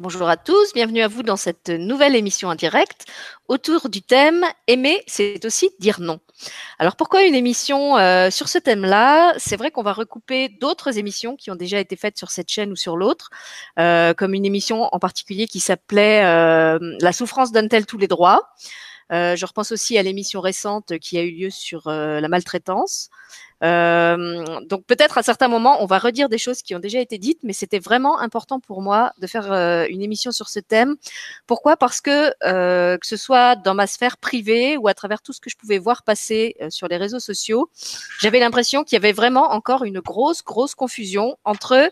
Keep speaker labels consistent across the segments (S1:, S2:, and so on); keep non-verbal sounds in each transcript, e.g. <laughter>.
S1: Bonjour à tous, bienvenue à vous dans cette nouvelle émission en direct. Autour du thème Aimer, c'est aussi dire non. Alors pourquoi une émission euh, sur ce thème-là? C'est vrai qu'on va recouper d'autres émissions qui ont déjà été faites sur cette chaîne ou sur l'autre, euh, comme une émission en particulier qui s'appelait euh, La souffrance donne-t-elle tous les droits? Je repense aussi à l'émission récente qui a eu lieu sur la maltraitance. Euh, donc peut-être à certains moments, on va redire des choses qui ont déjà été dites, mais c'était vraiment important pour moi de faire euh, une émission sur ce thème. Pourquoi? Parce que euh, que ce soit dans ma sphère privée ou à travers tout ce que je pouvais voir passer sur les réseaux sociaux, j'avais l'impression qu'il y avait vraiment encore une grosse, grosse confusion entre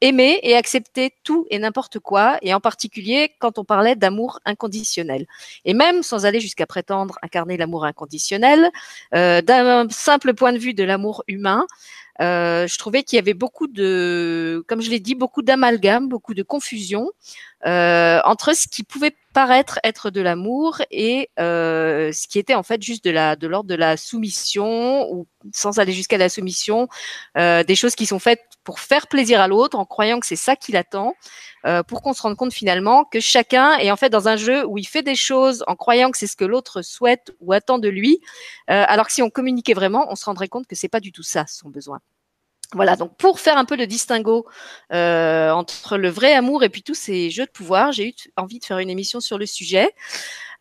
S1: aimer et accepter tout et n'importe quoi, et en particulier quand on parlait d'amour inconditionnel. Et même sans aller jusqu'à prétendre incarner l'amour inconditionnel, euh, d'un simple point de vue de l'amour humain, euh, je trouvais qu'il y avait beaucoup de, comme je l'ai dit, beaucoup d'amalgame, beaucoup de confusion euh, entre ce qui pouvait paraître être de l'amour et euh, ce qui était en fait juste de la de l'ordre de la soumission ou sans aller jusqu'à la soumission, euh, des choses qui sont faites pour faire plaisir à l'autre en croyant que c'est ça qu'il attend, euh, pour qu'on se rende compte finalement que chacun est en fait dans un jeu où il fait des choses en croyant que c'est ce que l'autre souhaite ou attend de lui, euh, alors que si on communiquait vraiment, on se rendrait compte que c'est pas du tout ça son besoin. Voilà, donc pour faire un peu le distinguo euh, entre le vrai amour et puis tous ces jeux de pouvoir, j'ai eu envie de faire une émission sur le sujet.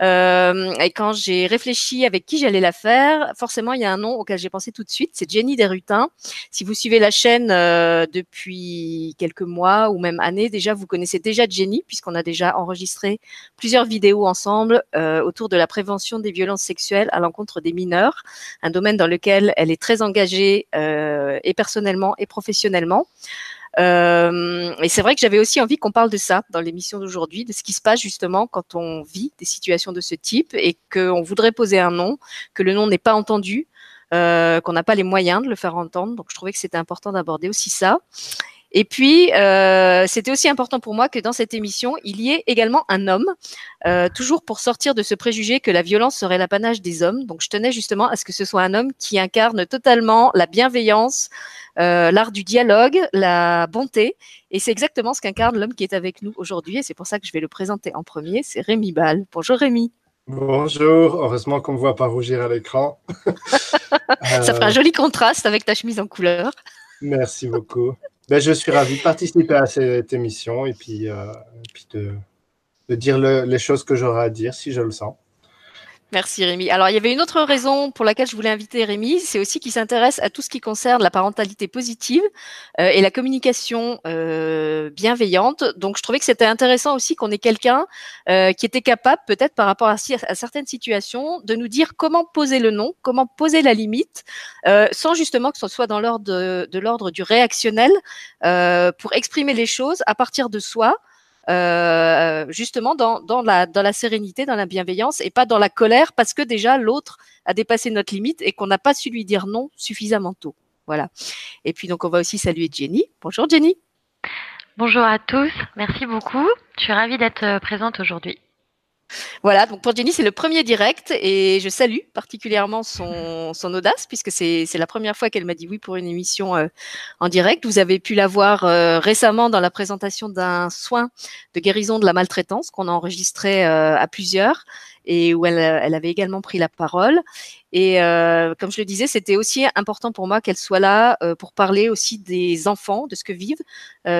S1: Euh, et quand j'ai réfléchi avec qui j'allais la faire, forcément, il y a un nom auquel j'ai pensé tout de suite, c'est Jenny Desrutins. Si vous suivez la chaîne euh, depuis quelques mois ou même années, déjà, vous connaissez déjà Jenny, puisqu'on a déjà enregistré plusieurs vidéos ensemble euh, autour de la prévention des violences sexuelles à l'encontre des mineurs, un domaine dans lequel elle est très engagée et personnellement et professionnellement. Euh, et c'est vrai que j'avais aussi envie qu'on parle de ça dans l'émission d'aujourd'hui, de ce qui se passe justement quand on vit des situations de ce type et qu'on voudrait poser un nom, que le nom n'est pas entendu, euh, qu'on n'a pas les moyens de le faire entendre. Donc je trouvais que c'était important d'aborder aussi ça. Et puis, euh, c'était aussi important pour moi que dans cette émission, il y ait également un homme, euh, toujours pour sortir de ce préjugé que la violence serait l'apanage des hommes. Donc, je tenais justement à ce que ce soit un homme qui incarne totalement la bienveillance, euh, l'art du dialogue, la bonté. Et c'est exactement ce qu'incarne l'homme qui est avec nous aujourd'hui. Et c'est pour ça que je vais le présenter en premier. C'est Rémi Ball. Bonjour Rémi.
S2: Bonjour, heureusement qu'on ne me voit pas rougir à l'écran. <laughs>
S1: ça fera un joli contraste avec ta chemise en couleur.
S2: Merci beaucoup. Ben, je suis ravi de participer à cette émission et puis, euh, puis de, de dire les choses que j'aurai à dire si je le sens.
S1: Merci Rémi. Alors il y avait une autre raison pour laquelle je voulais inviter Rémi, c'est aussi qu'il s'intéresse à tout ce qui concerne la parentalité positive euh, et la communication euh, bienveillante. Donc je trouvais que c'était intéressant aussi qu'on ait quelqu'un euh, qui était capable, peut-être par rapport à, certaines situations, de nous dire comment poser le nom, comment poser la limite, euh, sans justement que ce soit dans l'ordre l'ordre du réactionnel, pour exprimer les choses à partir de soi. Euh, justement dans, dans, la, dans la sérénité, dans la bienveillance et pas dans la colère parce que déjà l'autre a dépassé notre limite et qu'on n'a pas su lui dire non suffisamment tôt. Voilà. Et puis donc on va aussi saluer Jenny. Bonjour Jenny.
S3: Bonjour à tous, merci beaucoup. Je suis ravie d'être euh, présente aujourd'hui.
S1: Voilà, donc pour Jenny, c'est le premier direct et je salue particulièrement son, audace puisque c'est la première fois qu'elle m'a dit oui pour une émission euh, en direct. Vous avez pu la voir euh, récemment dans la présentation d'un soin de guérison de la maltraitance qu'on a enregistré euh, à plusieurs et où elle, avait également pris la parole. Et comme je le disais, c'était aussi important pour moi qu'elle soit là pour parler aussi des enfants, de ce que vivent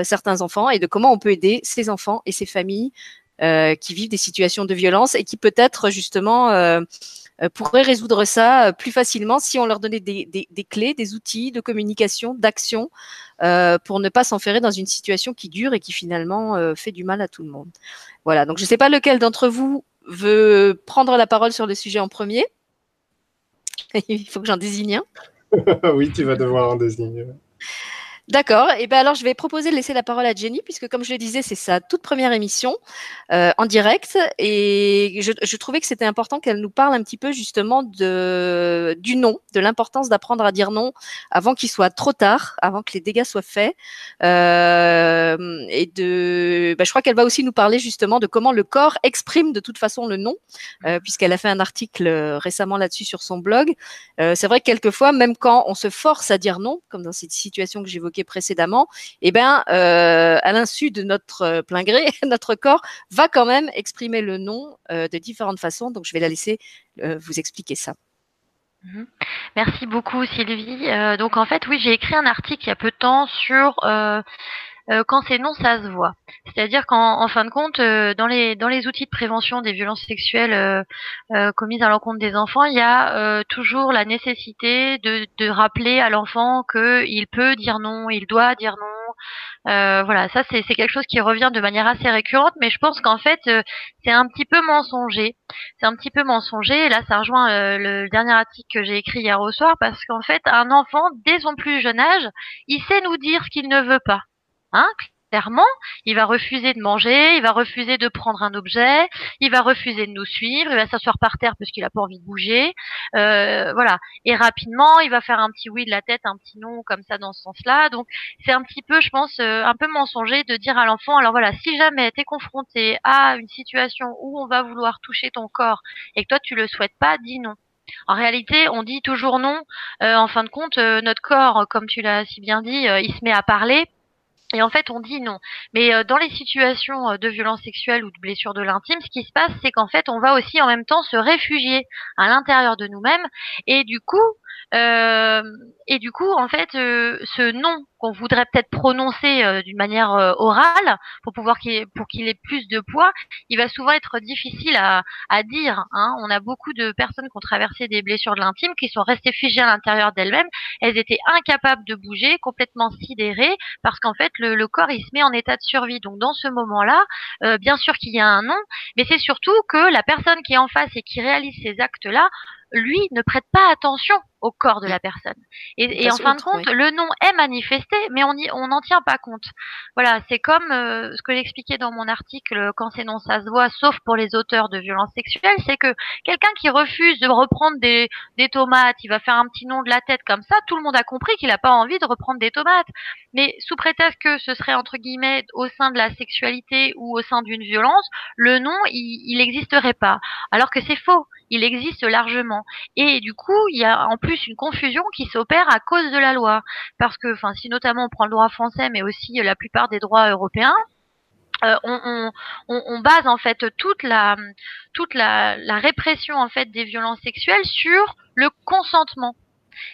S1: certains enfants et de comment on peut aider ces enfants et ces familles qui vivent des situations de violence et qui peut-être justement euh, euh pourraient résoudre ça euh, plus facilement si on leur donnait des, clés, des outils de communication, d'action, euh, pour ne pas s'enferrer dans une situation qui dure et qui finalement fait du mal à tout le monde. Voilà, donc je ne sais pas lequel d'entre vous veut prendre la parole sur le sujet en premier. <laughs> Il faut que j'en désigne
S2: un. <laughs> oui, tu vas devoir en désigner.
S1: D'accord. Et ben alors, je vais proposer de laisser la parole à Jenny, puisque comme je le disais, c'est sa toute première émission euh, en direct, et je, je trouvais que c'était important qu'elle nous parle un petit peu justement de du non, de l'importance d'apprendre à dire non avant qu'il soit trop tard, avant que les dégâts soient faits, euh, et de. Ben, je crois qu'elle va aussi nous parler justement de comment le corps exprime de toute façon le non, euh, puisqu'elle a fait un article récemment là-dessus sur son blog. Euh, c'est vrai que quelquefois, même quand on se force à dire non, comme dans cette situation que j'évoquais précédemment, eh ben, euh, à l'insu de notre plein gré, <laughs> notre corps va quand même exprimer le non de différentes façons. Donc, je vais la laisser vous expliquer ça.
S3: Mhm. Merci beaucoup Sylvie. donc en fait oui j'ai écrit un article il y a peu de temps sur euh, quand c'est non, ça se voit. C'est-à-dire qu'en fin de compte, euh, dans les dans les outils de prévention des violences sexuelles euh, commises à l'encontre des enfants, il y a toujours la nécessité de, de rappeler à l'enfant qu'il peut dire non, il doit dire non. voilà, ça c'est quelque chose qui revient de manière assez récurrente, mais je pense qu'en fait c'est un petit peu mensonger. C'est un petit peu mensonger. Et là, ça rejoint le dernier article que j'ai écrit hier au soir, parce qu'en fait, un enfant, dès son plus jeune âge, il sait nous dire ce qu'il ne veut pas. Hein, clairement, il va refuser de manger, il va refuser de prendre un objet, il va refuser de nous suivre, il va s'asseoir par terre parce qu'il a pas envie de bouger, euh, voilà. Et rapidement, il va faire un petit oui de la tête, un petit non comme ça dans ce sens-là. Donc c'est un petit peu, je pense, euh, un peu mensonger de dire à l'enfant, alors voilà, si jamais tu es confronté à une situation où on va vouloir toucher ton corps et que toi tu le souhaites pas, dis non. En réalité, on dit toujours non. Euh, en fin de compte, notre corps, comme tu l'as si bien dit, il se met à parler et en fait, on dit non. Mais euh, dans les situations euh, de violence sexuelle ou de blessure de l'intime, ce qui se passe, c'est qu'en fait, on va aussi en même temps se réfugier à l'intérieur de nous-mêmes. Et du coup, et du coup, en fait, euh, ce non qu'on voudrait peut-être prononcer euh, d'une manière orale pour pouvoir qu'il pour qu'il ait plus de poids, il va souvent être difficile à, à dire. Hein. On a beaucoup de personnes qui ont traversé des blessures de l'intime, qui sont restées figées à l'intérieur d'elles-mêmes. Elles étaient incapables de bouger, complètement sidérées, parce qu'en fait, le, le, corps il se met en état de survie. Donc, dans ce moment-là, bien sûr qu'il y a un non, mais c'est surtout que la personne qui est en face et qui réalise ces actes-là lui ne prête pas attention au corps de la personne. Et, en fin de compte, le nom est manifesté, mais on n'en tient pas compte. Voilà, c'est comme euh, ce que j'expliquais dans mon article, quand c'est non, ça se voit, sauf pour les auteurs de violences sexuelles, c'est que quelqu'un qui refuse de reprendre des, des tomates, il va faire un petit nom de la tête comme ça, tout le monde a compris qu'il n'a pas envie de reprendre des tomates. Mais sous prétexte que ce serait entre guillemets au sein de la sexualité ou au sein d'une violence, le nom, il n'existerait pas. Alors que c'est faux, il existe largement. Et du coup, il y a en plus une confusion qui s'opère à cause de la loi. Parce que, enfin, si notamment on prend le droit français, mais aussi la plupart des droits européens, euh, on, base en fait toute la toute la, répression en fait des violences sexuelles sur le consentement.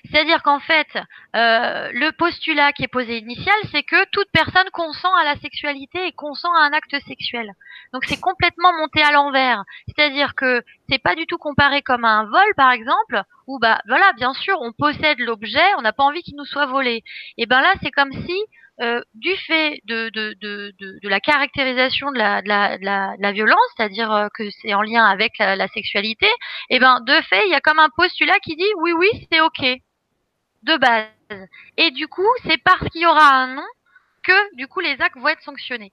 S3: C'est-à-dire qu'en fait, euh, le postulat qui est posé initial, c'est que toute personne consent à la sexualité et consent à un acte sexuel. Donc c'est complètement monté à l'envers. C'est-à-dire que c'est pas du tout comparé comme un vol, par exemple, où bah voilà, bien sûr, on possède l'objet, on n'a pas envie qu'il nous soit volé. Et ben là, c'est comme si euh, du fait de, de, de, de, la caractérisation de la, la, de la, violence, c'est-à-dire euh, que c'est en lien avec la, sexualité, et eh ben de fait, il y a comme un postulat qui dit oui, oui, c'est ok, de base. Et du coup, c'est parce qu'il y aura un nom que du coup les actes vont être sanctionnés.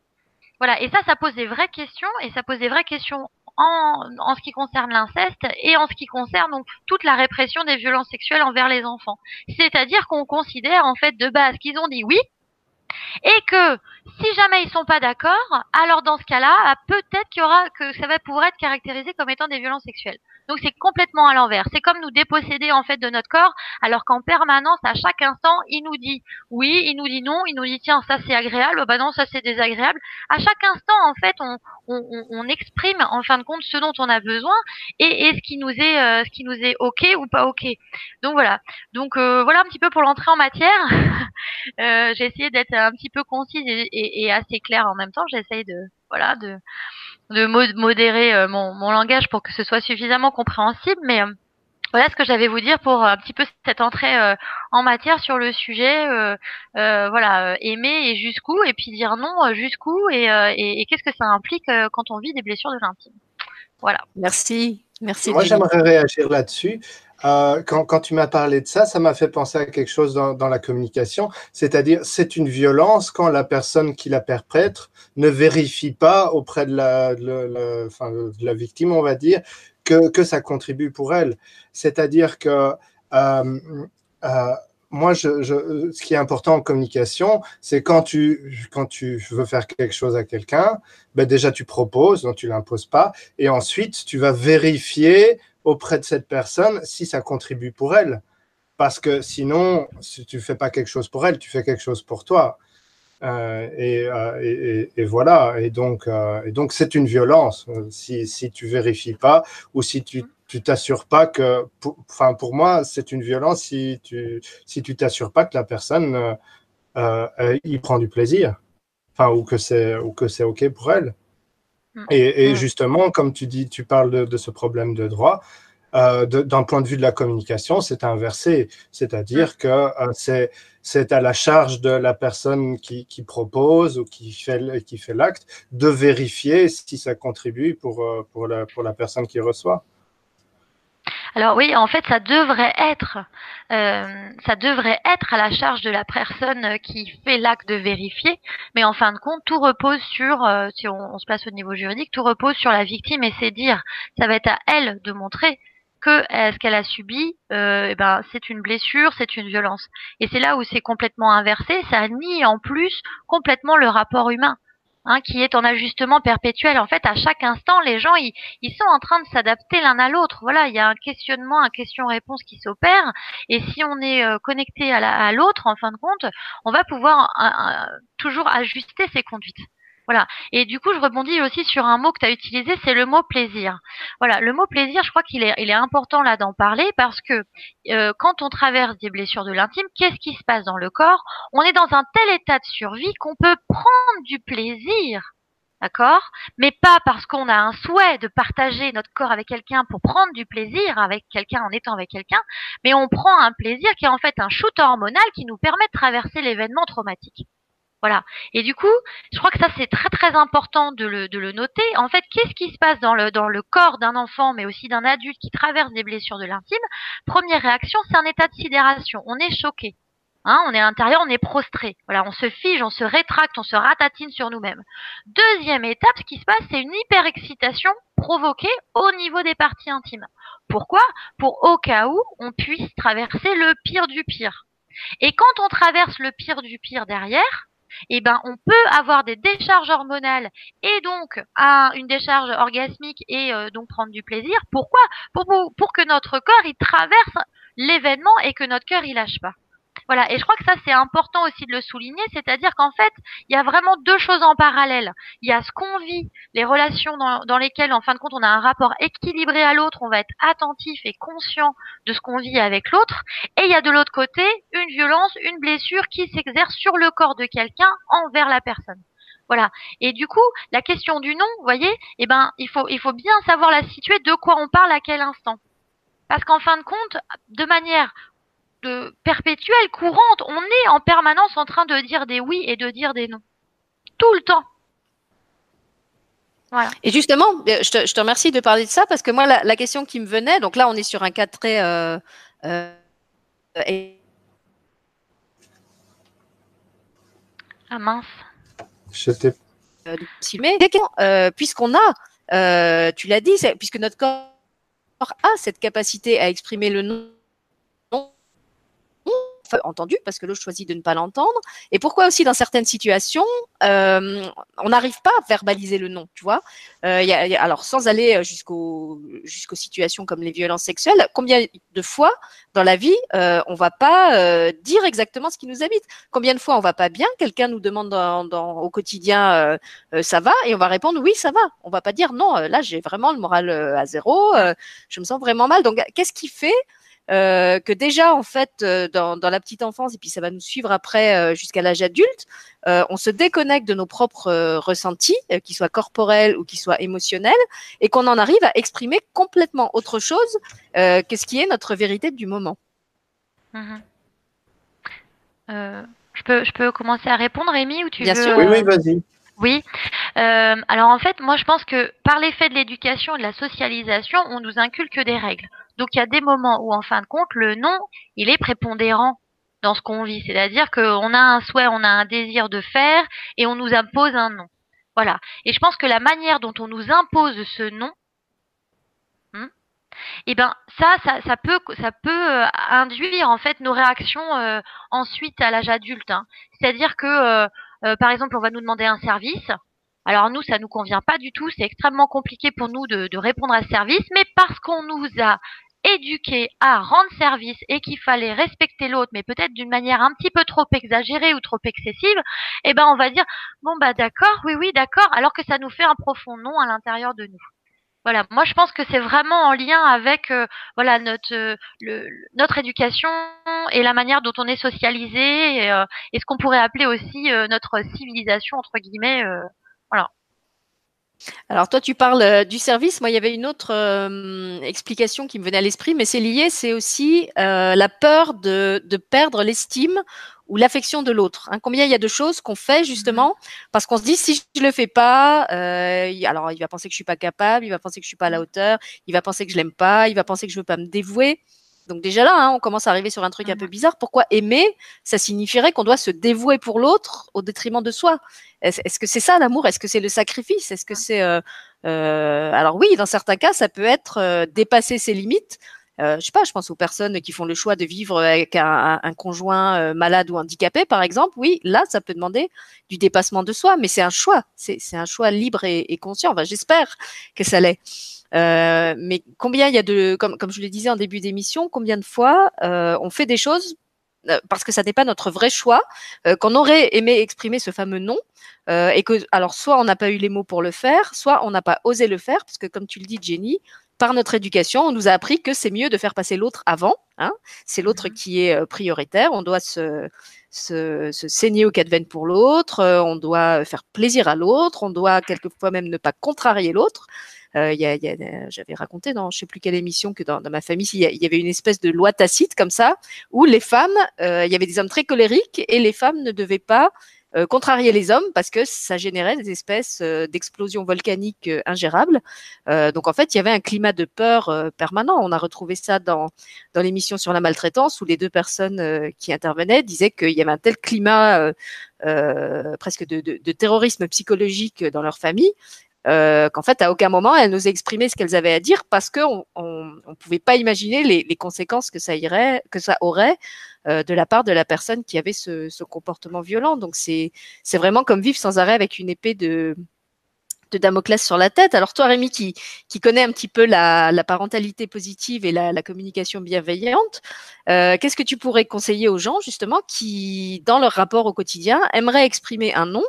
S3: Voilà, et ça, ça pose des vraies questions, et ça pose des vraies questions en, en ce qui concerne l'inceste et en ce qui concerne donc toute la répression des violences sexuelles envers les enfants. C'est-à-dire qu'on considère en fait de base qu'ils ont dit oui, et que si jamais ils sont pas d'accord, alors dans ce cas-là, peut-être qu'il y aura que ça va pouvoir être caractérisé comme étant des violences sexuelles. Donc c'est complètement à l'envers. C'est comme nous déposséder en fait de notre corps, alors qu'en permanence, à chaque instant, il nous dit oui, il nous dit non, il nous dit tiens ça c'est agréable, bah non ça c'est désagréable. À chaque instant en fait, on, on, on, exprime en fin de compte ce dont on a besoin et, et ce qui nous est euh, ce qui nous est ok ou pas ok. Donc voilà. Donc euh, voilà un petit peu pour l'entrée en matière. <laughs> euh, J'ai essayé d'être un petit peu concise et, et, et assez claire en même temps. J'essaye de voilà de de modérer euh, mon, mon, langage pour que ce soit suffisamment compréhensible. Mais euh, voilà ce que j'avais vous dire pour un petit peu cette entrée euh, en matière sur le sujet. voilà, aimer et jusqu'où, et puis dire non jusqu'où, et, et, et qu'est-ce que ça implique quand on vit des blessures de l'intime. Voilà.
S1: Merci. Merci.
S2: Moi, j'aimerais réagir là-dessus. Euh, quand, quand, tu m'as parlé de ça, ça m'a fait penser à quelque chose dans, dans la communication, c'est-à-dire c'est une violence quand la personne qui la perpètre ne vérifie pas auprès de la, de, enfin, de la victime, on va dire, que, que ça contribue pour elle. C'est-à-dire que euh, euh, moi, je, je, ce qui est important en communication, c'est quand tu, quand tu veux faire quelque chose à quelqu'un, ben déjà tu proposes, donc tu l'imposes pas, et ensuite tu vas vérifier auprès de cette personne si ça contribue pour elle. parce que sinon, si tu fais pas quelque chose pour elle, tu fais quelque chose pour toi. Euh, euh, et, voilà. Et donc, euh, et donc, c'est une violence si, si tu vérifies pas ou si tu tu t'assures pas que, enfin pour, moi, c'est une violence si tu si tu t'assures pas que la personne y prend du plaisir, enfin ou que c'est ou que c'est ok pour elle. Mm. Et, mm. justement, comme tu dis, tu parles de, de ce problème de droit. Euh, d'un point de vue de la communication, c'est inversé, c'est-à-dire que euh, c'est à la charge de la personne qui, qui propose ou qui fait, qui fait l'acte de vérifier si ça contribue pour, euh, pour, la, pour la personne qui reçoit.
S3: Alors oui, en fait, ça devrait être, euh, ça devrait être à la charge de la personne qui fait l'acte de vérifier, mais en fin de compte, tout repose sur, euh, si on, on, se place au niveau juridique, tout repose sur la victime et c'est dire, ça va être à elle de montrer que ce qu'elle a subi, euh, eh ben, c'est une blessure, c'est une violence. Et c'est là où c'est complètement inversé, ça nie en plus complètement le rapport humain. Hein, qui est en ajustement perpétuel. En fait, à chaque instant, les gens, ils, ils sont en train de s'adapter l'un à l'autre. Voilà, il y a un questionnement, un question-réponse qui s'opère. Et si on est euh, connecté à l'autre, en fin de compte, on va pouvoir euh, toujours ajuster ses conduites. Voilà. Et du coup, je rebondis aussi sur un mot que tu as utilisé, c'est le mot plaisir. Voilà, le mot plaisir, je crois qu'il est, important là d'en parler parce que euh, quand on traverse des blessures de l'intime, qu'est-ce qui se passe dans le corps? On est dans un tel état de survie qu'on peut prendre du plaisir. D'accord? Mais pas parce qu'on a un souhait de partager notre corps avec quelqu'un pour prendre du plaisir avec quelqu'un en étant avec quelqu'un, mais on prend un plaisir qui est en fait un shoot hormonal qui nous permet de traverser l'événement traumatique. Voilà. Et du coup, je crois que ça c'est très très important de le, de le noter. En fait, qu'est-ce qui se passe dans le, dans le corps d'un enfant, mais aussi d'un adulte qui traverse des blessures de l'intime? Première réaction, c'est un état de sidération. On est choqué. Hein, on est à l'intérieur, on est prostré. Voilà, on se fige, on se rétracte, on se ratatine sur nous-mêmes. Deuxième étape, ce qui se passe, c'est une hyperexcitation provoquée au niveau des parties intimes. Pourquoi? Pour au cas où on puisse traverser le pire du pire. Et quand on traverse le pire du pire derrière, eh ben, on peut avoir des décharges hormonales et donc une décharge orgasmique et euh, donc prendre du plaisir. Pourquoi? Pour, que notre corps il traverse l'événement et que notre cœur il lâche pas. Voilà, et je crois que ça c'est important aussi de le souligner, c'est-à-dire qu'en fait, il y a vraiment deux choses en parallèle. Il y a ce qu'on vit, les relations dans, lesquelles, en fin de compte, on a un rapport équilibré à l'autre, on va être attentif et conscient de ce qu'on vit avec l'autre, et il y a de l'autre côté une violence, une blessure qui s'exerce sur le corps de quelqu'un envers la personne. Voilà. Et du coup, la question du nom, vous voyez, eh ben, il faut, il faut bien savoir la situer de quoi on parle à quel instant. Parce qu'en fin de compte, de manière de perpétuelle, courante. On est en permanence en train de dire des oui et de dire des non. Tout le temps.
S1: Voilà. Et justement, euh, je te, je te, remercie de parler de ça parce que moi, la, la, question qui me venait, donc là, on est sur un cas très. Euh, euh,
S3: ah mince.
S2: Je t'ai.
S1: Euh, puisqu'on a, tu l'as dit, puisque notre corps a cette capacité à exprimer le non entendu parce que l'autre choisit de ne pas l'entendre. Et pourquoi aussi dans certaines situations euh, on n'arrive pas à verbaliser le non tu vois? Euh, alors sans aller jusqu'aux jusqu'aux situations comme les violences sexuelles combien de fois dans la vie euh, on va pas euh, dire exactement ce qui nous habite? Combien de fois on va pas bien? Quelqu'un nous demande au quotidien euh, euh, ça va? Et on va répondre oui ça va. On va pas dire non là j'ai vraiment le moral à zéro je me sens vraiment mal. Donc qu'est-ce qui fait euh, que déjà en fait euh, dans, dans, la petite enfance et puis ça va nous suivre après euh, jusqu'à l'âge adulte, euh, on se déconnecte de nos propres ressentis, qu'ils soient corporels ou qu'ils soient émotionnels, et qu'on en arrive à exprimer complètement autre chose que ce qui est notre vérité du moment.
S3: Mmh. je peux je peux commencer à répondre, Amy, ou tu
S2: Bien
S3: veux
S2: sûr. Oui, oui, vas-y.
S3: Oui. Euh, alors en fait, moi je pense que par l'effet de l'éducation et de la socialisation, on nous inculque des règles. Donc il y a des moments où en fin de compte, le non, il est prépondérant dans ce qu'on vit. C'est-à-dire qu'on a un souhait, on a un désir de faire et on nous impose un non. Voilà. Et je pense que la manière dont on nous impose ce non, hmm, eh ben ça, ça, peut, euh, induire en fait nos réactions euh, ensuite à l'âge adulte. Hein. C'est-à-dire que, euh, par exemple, on va nous demander un service. Alors nous, ça nous convient pas du tout. C'est extrêmement compliqué pour nous de, de répondre à ce service, mais parce qu'on nous a éduqué à rendre service et qu'il fallait respecter l'autre, mais peut-être d'une manière un petit peu trop exagérée ou trop excessive, eh ben on va dire bon bah d'accord, oui oui d'accord, alors que ça nous fait un profond non à l'intérieur de nous. Voilà, moi je pense que c'est vraiment en lien avec euh, voilà notre euh, notre éducation et la manière dont on est socialisé et, euh, et ce qu'on pourrait appeler aussi notre civilisation entre guillemets. voilà.
S1: Alors toi, tu parles du service. Moi, il y avait une autre explication qui me venait à l'esprit, mais c'est lié, c'est aussi la peur de, de perdre l'estime ou l'affection de l'autre. Hein. Combien il y a de choses qu'on fait justement mhm. parce qu'on se dit si je le fais pas, euh, alors il va penser que je suis pas capable, il va penser que je suis pas à la hauteur, il va penser que je l'aime pas, il va penser que je veux pas me dévouer. Donc déjà là, hein, on commence à arriver sur un truc un peu mhm. bizarre. Pourquoi aimer Ça signifierait qu'on doit se dévouer pour l'autre au détriment de soi? Est-ce que c'est ça l'amour? Est-ce que c'est le sacrifice? Est-ce que c'est euh, euh, alors oui, dans certains cas, ça peut être euh, dépasser ses limites. Euh, je sais pas, je pense aux personnes qui font le choix de vivre avec un, conjoint euh, malade ou handicapé, par exemple. Oui, là, ça peut demander du dépassement de soi, mais c'est un choix. C'est un choix libre et, conscient. Enfin, j'espère que ça l'est. Euh, mais combien il y a de, comme, je le disais en début d'émission, combien de fois on fait des choses parce que ça n'est pas notre vrai choix, qu'on aurait aimé exprimer ce fameux non, et que alors soit on n'a pas eu les mots pour le faire, soit on n'a pas osé le faire, parce que comme tu le dis, Jenny, par notre éducation, on nous a appris que c'est mieux de faire passer l'autre avant. Hein. C'est l'autre mhm. qui est euh, prioritaire. On doit se, se, saigner au cas de veine pour l'autre. Euh, on doit faire plaisir à l'autre. On doit quelquefois même ne pas contrarier l'autre. Euh, J'avais raconté dans je sais plus quelle émission que dans, ma famille, il y, avait une espèce de loi tacite comme ça, où les femmes, euh, il y avait des hommes très colériques et les femmes ne devaient pas euh, contrarier les hommes parce que ça générait des espèces euh, d'explosions volcaniques euh, ingérables. donc en fait, il y avait un climat de peur permanent. On a retrouvé ça dans, dans l'émission sur la maltraitance où les deux personnes qui intervenaient disaient qu'il y avait un tel climat presque de, terrorisme psychologique dans leur famille euh, qu'en fait, à aucun moment, elles n'osaient exprimer ce qu'elles avaient à dire parce qu'on ne pouvait pas imaginer les, conséquences que ça, irait, que ça aurait euh, de la part de la personne qui avait ce, comportement violent. Donc, c'est vraiment comme vivre sans arrêt avec une épée de, Damoclès sur la tête. Alors toi, Rémi, qui, connaît un petit peu la, parentalité positive et la, la communication bienveillante, euh, qu'est-ce que tu pourrais conseiller aux gens, justement, qui, dans leur rapport au quotidien, aimeraient exprimer un non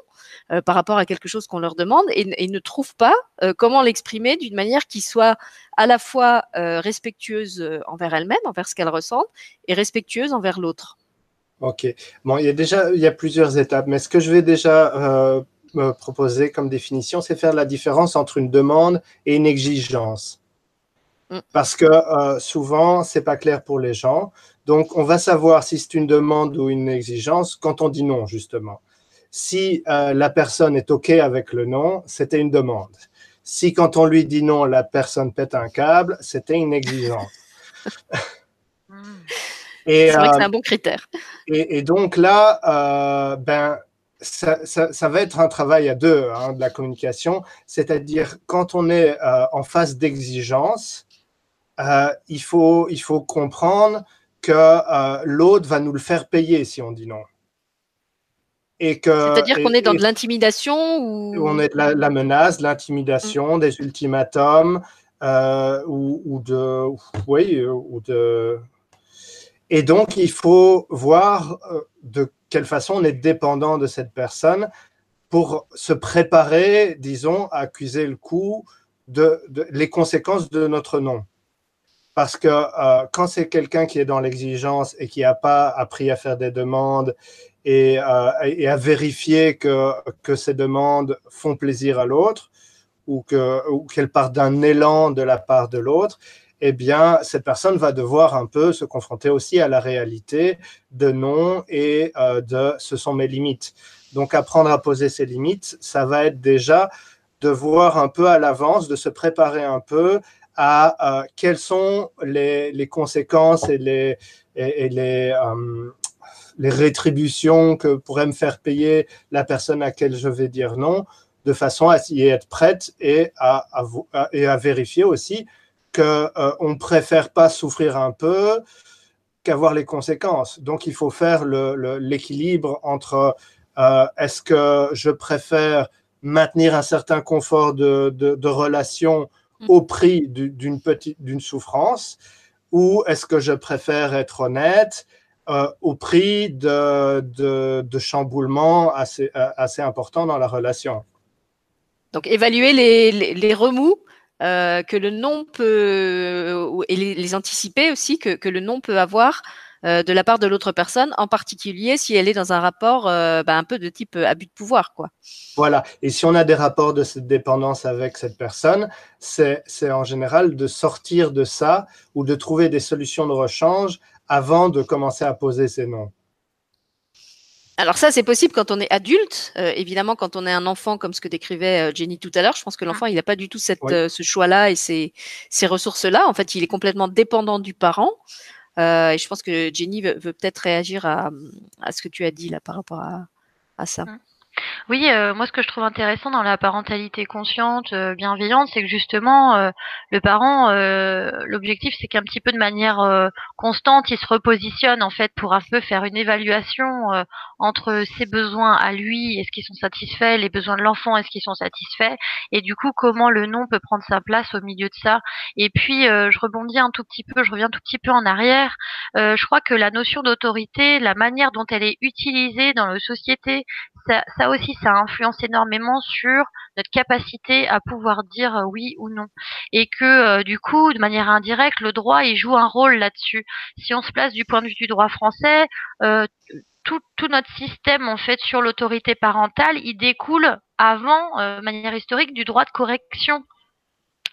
S1: euh, par rapport à quelque chose qu'on leur demande et, ne trouvent pas euh, comment l'exprimer d'une manière qui soit à la fois euh, respectueuse envers elles-mêmes, envers ce qu'elles ressentent, et respectueuse envers l'autre.
S2: Ok. Bon, il y a déjà il y a plusieurs étapes, mais ce que je vais déjà me proposer comme définition, c'est faire la différence entre une demande et une exigence. Mm. Parce que souvent, souvent, c'est pas clair pour les gens. Donc, on va savoir si c'est une demande ou une exigence quand on dit non, justement. Si euh, la personne est OK avec le non, c'était une demande. Si quand on lui dit non, la personne pète un câble, c'était une exigence. <laughs>
S1: c'est vrai que c'est un bon critère.
S2: Et, donc là, euh, ben, ça, ça, va être un travail à deux hein, de la communication, c'est-à-dire quand on est euh, en phase d'exigence, il, faut, il faut comprendre que l'autre va nous le faire payer si on dit non.
S1: C'est-à-dire qu'on est dans de l'intimidation ou
S2: on est de la, menace, de l'intimidation, mm. des ultimatums euh, ou, de oui ou de et donc il faut voir euh, de quelle façon on est dépendant de cette personne pour se préparer, disons, à accuser le coup de, les conséquences de notre nom. Parce que euh, quand c'est quelqu'un qui est dans l'exigence et qui n'a pas appris à faire des demandes et, euh, et à vérifier que, que ces demandes font plaisir à l'autre ou qu'elles ou qu'elles partent d'un élan de la part de l'autre, eh bien, cette personne va devoir un peu se confronter aussi à la réalité de non et euh, de ce sont mes limites. Donc, apprendre à poser ses limites, ça va être déjà de voir un peu à l'avance, de se préparer un peu à euh, quelles sont les, les, conséquences et les, et, les, euh, les rétributions que pourrait me faire payer la personne à laquelle je vais dire non, de façon à y être prête et à, et à vérifier aussi qu'on euh, on préfère pas souffrir un peu qu'avoir les conséquences. Donc, il faut faire l'équilibre entre euh, est-ce que je préfère maintenir un certain confort de, de, relation mm. au prix d'une petite d'une souffrance ou est-ce que je préfère être honnête au prix de, de, chamboulements assez, euh, assez importants dans la relation.
S1: Donc, évaluer les, les, remous euh, que le non peut, et les, anticiper aussi que, que, le non peut avoir de la part de l'autre personne, en particulier si elle est dans un rapport bah, un peu de type abus de pouvoir. Quoi.
S2: Voilà, et si on a des rapports de cette dépendance avec cette personne, c'est en général de sortir de ça ou de trouver des solutions de rechange avant de commencer à poser ces noms
S1: alors ça, c'est possible quand on est adulte. Euh, évidemment, quand on est un enfant, comme ce que décrivait euh, Jenny tout à l'heure, je pense que l'enfant, il n'a pas du tout cette, euh, ce choix-là et ces, ces ressources-là. En fait, il est complètement dépendant du parent. et je pense que Jenny veut, peut-être réagir à, à, ce que tu as dit là par rapport à, à ça.
S3: Oui, euh, moi ce que je trouve intéressant dans la parentalité consciente, euh, bienveillante, c'est que justement euh, le parent, l'objectif c'est qu'un petit peu de manière constante, il se repositionne en fait pour un peu faire une évaluation entre ses besoins à lui, est-ce qu'ils sont satisfaits, les besoins de l'enfant, est-ce qu'ils sont satisfaits, et du coup comment le non peut prendre sa place au milieu de ça. Et puis je rebondis un tout petit peu, je reviens un tout petit peu en arrière. je crois que la notion d'autorité, la manière dont elle est utilisée dans la société, ça, ça aussi, ça influence énormément sur notre capacité à pouvoir dire euh, oui ou non. Et que euh, du coup, de manière indirecte, le droit, il joue un rôle là-dessus. Si on se place du point de vue du droit français, euh, tout, notre système en fait sur l'autorité parentale, il découle avant, manière historique, du droit de correction.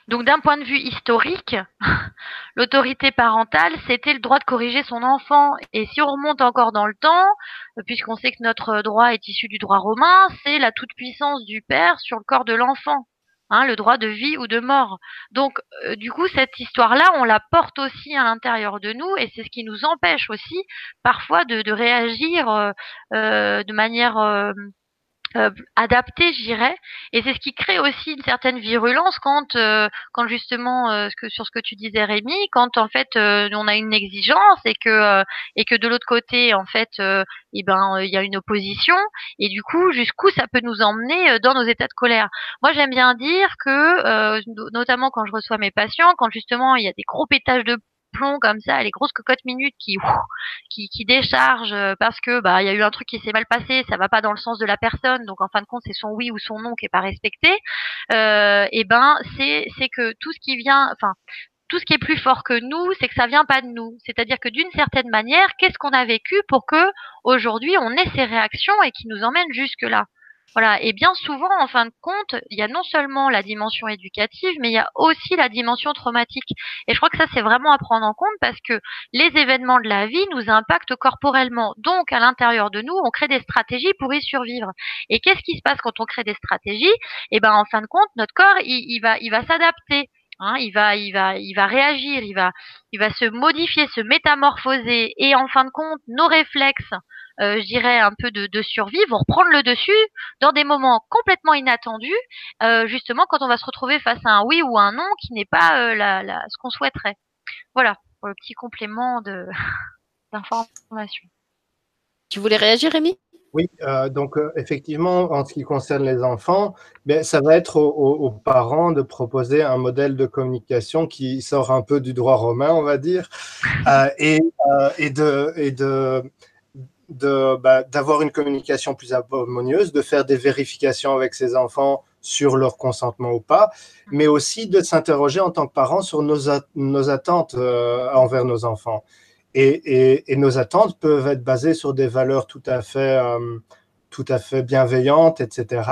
S3: Donc d'un point de vue historique, <laughs> l'autorité parentale, c'était le droit de corriger son enfant. Et si on remonte encore dans le temps, puisqu'on sait que notre droit est issu du droit romain, c'est la toute-puissance du père sur le corps de l'enfant. Hein, le droit de vie ou de mort. Donc, euh, du coup, cette histoire-là, on la porte aussi à l'intérieur de nous, et c'est ce qui nous empêche aussi parfois de, réagir euh, euh de manière euh, euh, adapté, je dirais, et c'est ce qui crée aussi une certaine virulence quand, euh, quand justement, euh, ce que, sur ce que tu disais Rémi, quand en fait on a une exigence et que et que de l'autre côté en fait, eh ben il y a une opposition et du coup jusqu'où ça peut nous emmener dans nos états de colère? Moi j'aime bien dire que notamment quand je reçois mes patients, quand justement il y a des gros pétages de comme ça, les grosses cocottes minutes qui qui, qui déchargent euh, parce que bah il y a eu un truc qui s'est mal passé, ça va pas dans le sens de la personne, donc en fin de compte c'est son oui ou son non qui est pas respecté. Euh, et ben c'est c'est que tout ce qui vient, enfin tout ce qui est plus fort que nous, c'est que ça vient pas de nous. C'est-à-dire que d'une certaine manière, qu'est-ce qu'on a vécu pour que aujourd'hui on ait ces réactions et qui nous emmènent jusque là voilà. Et bien souvent, en fin de compte, il y a non seulement la dimension éducative, mais il y a aussi la dimension traumatique. Et je crois que ça, c'est vraiment à prendre en compte parce que les événements de la vie nous impactent corporellement. Donc, à l'intérieur de nous, on crée des stratégies pour y survivre. Et qu'est-ce qui se passe quand on crée des stratégies? Eh ben, en fin de compte, notre corps, il, va, il va s'adapter. Hein, il va, il va, il va réagir, il va, il va se modifier, se métamorphoser, et en fin de compte, nos réflexes, je dirais, un peu de, de, survie vont reprendre le dessus dans des moments complètement inattendus, euh, justement quand on va se retrouver face à un oui ou un non qui n'est pas euh, la, la, ce qu'on souhaiterait. Voilà, pour le petit complément de <laughs> d'information.
S1: Tu voulais réagir, Rémi?
S2: Oui, euh, donc euh, effectivement, en ce qui concerne les enfants, ben, ça va être aux, parents de proposer un modèle de communication qui sort un peu du droit romain, on va dire, <laughs> euh, et, et, de, et de, bah, d'avoir une communication plus harmonieuse, de faire des vérifications avec ses enfants sur leur consentement ou pas, mais aussi de s'interroger en tant que parents sur nos, nos attentes euh, envers nos enfants. Et, et, nos attentes peuvent être basées sur des valeurs tout à fait, euh, tout à fait bienveillantes, etc.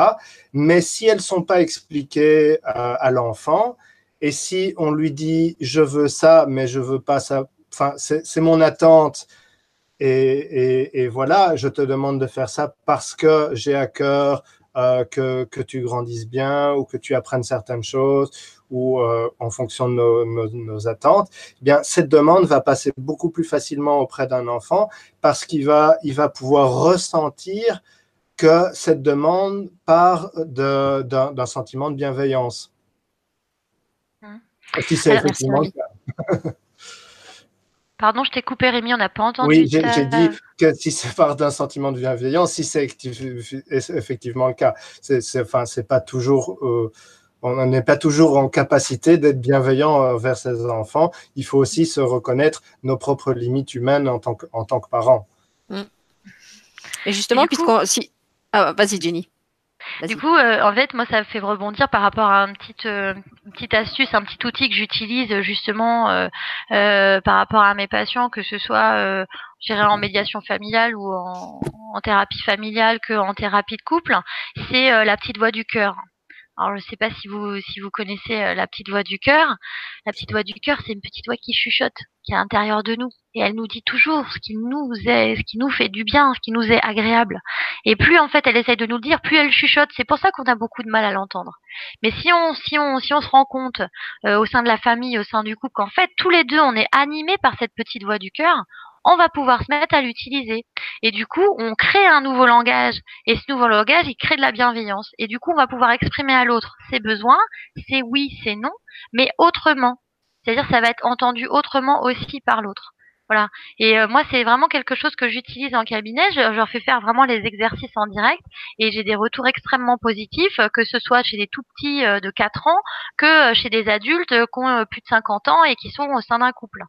S2: Mais si elles sont pas expliquées à, euh, à l'enfant, et si on lui dit je veux ça, mais je veux pas ça, enfin c'est mon attente, et, voilà, je te demande de faire ça parce que j'ai à cœur euh, que, que, tu grandisses bien ou que tu apprennes certaines choses ou euh, en fonction de nos, nos, attentes, eh bien cette demande va passer beaucoup plus facilement auprès d'un enfant parce qu'il va, il va pouvoir ressentir que cette demande part d'un sentiment de bienveillance.
S3: Mmh. Si c'est effectivement le cas. <laughs> Pardon, je t'ai coupé, Rémi, on n'a pas entendu.
S2: Oui, j'ai dit que si ça part d'un sentiment de bienveillance, si c'est effectivement le cas, c'est enfin, pas toujours euh, on n'est pas toujours en capacité d'être bienveillant envers ses enfants. Il faut aussi se reconnaître nos propres limites humaines en tant que, en tant que parents. Mm.
S1: Et justement, puisqu'on. Si... Ah, vas-y, Jenny.
S3: Du coup, euh, en fait, moi, ça me fait rebondir par rapport à une petite, euh, astuce, un petit outil que j'utilise justement euh, par rapport à mes patients, que ce soit en médiation familiale ou en, en thérapie familiale que en thérapie de couple, c'est la petite voix du cœur. Alors je ne sais pas si vous si vous connaissez euh, la petite voix du cœur. La petite voix du cœur, c'est une petite voix qui chuchote, qui est à l'intérieur de nous, et elle nous dit toujours ce qui nous est, ce qui nous fait du bien, ce qui nous est agréable. Et plus en fait elle essaye de nous le dire, plus elle chuchote. C'est pour ça qu'on a beaucoup de mal à l'entendre. Mais si on si on si on se rend compte euh, au sein de la famille, au sein du couple, qu'en fait tous les deux on est animés par cette petite voix du cœur, on va pouvoir se mettre à l'utiliser. Et du coup, on crée un nouveau langage. Et ce nouveau langage, il crée de la bienveillance. Et du coup, on va pouvoir exprimer à l'autre ses besoins, ses oui, ses non, mais autrement. C'est-à-dire, ça va être entendu autrement aussi par l'autre. Voilà. Et euh, moi, c'est vraiment quelque chose que j'utilise en cabinet. Je, leur fais faire vraiment les exercices en direct et j'ai des retours extrêmement positifs, que ce soit chez des tout petits euh, de 4 ans que euh, chez des adultes qui ont plus de 50 ans et qui sont au sein d'un couple.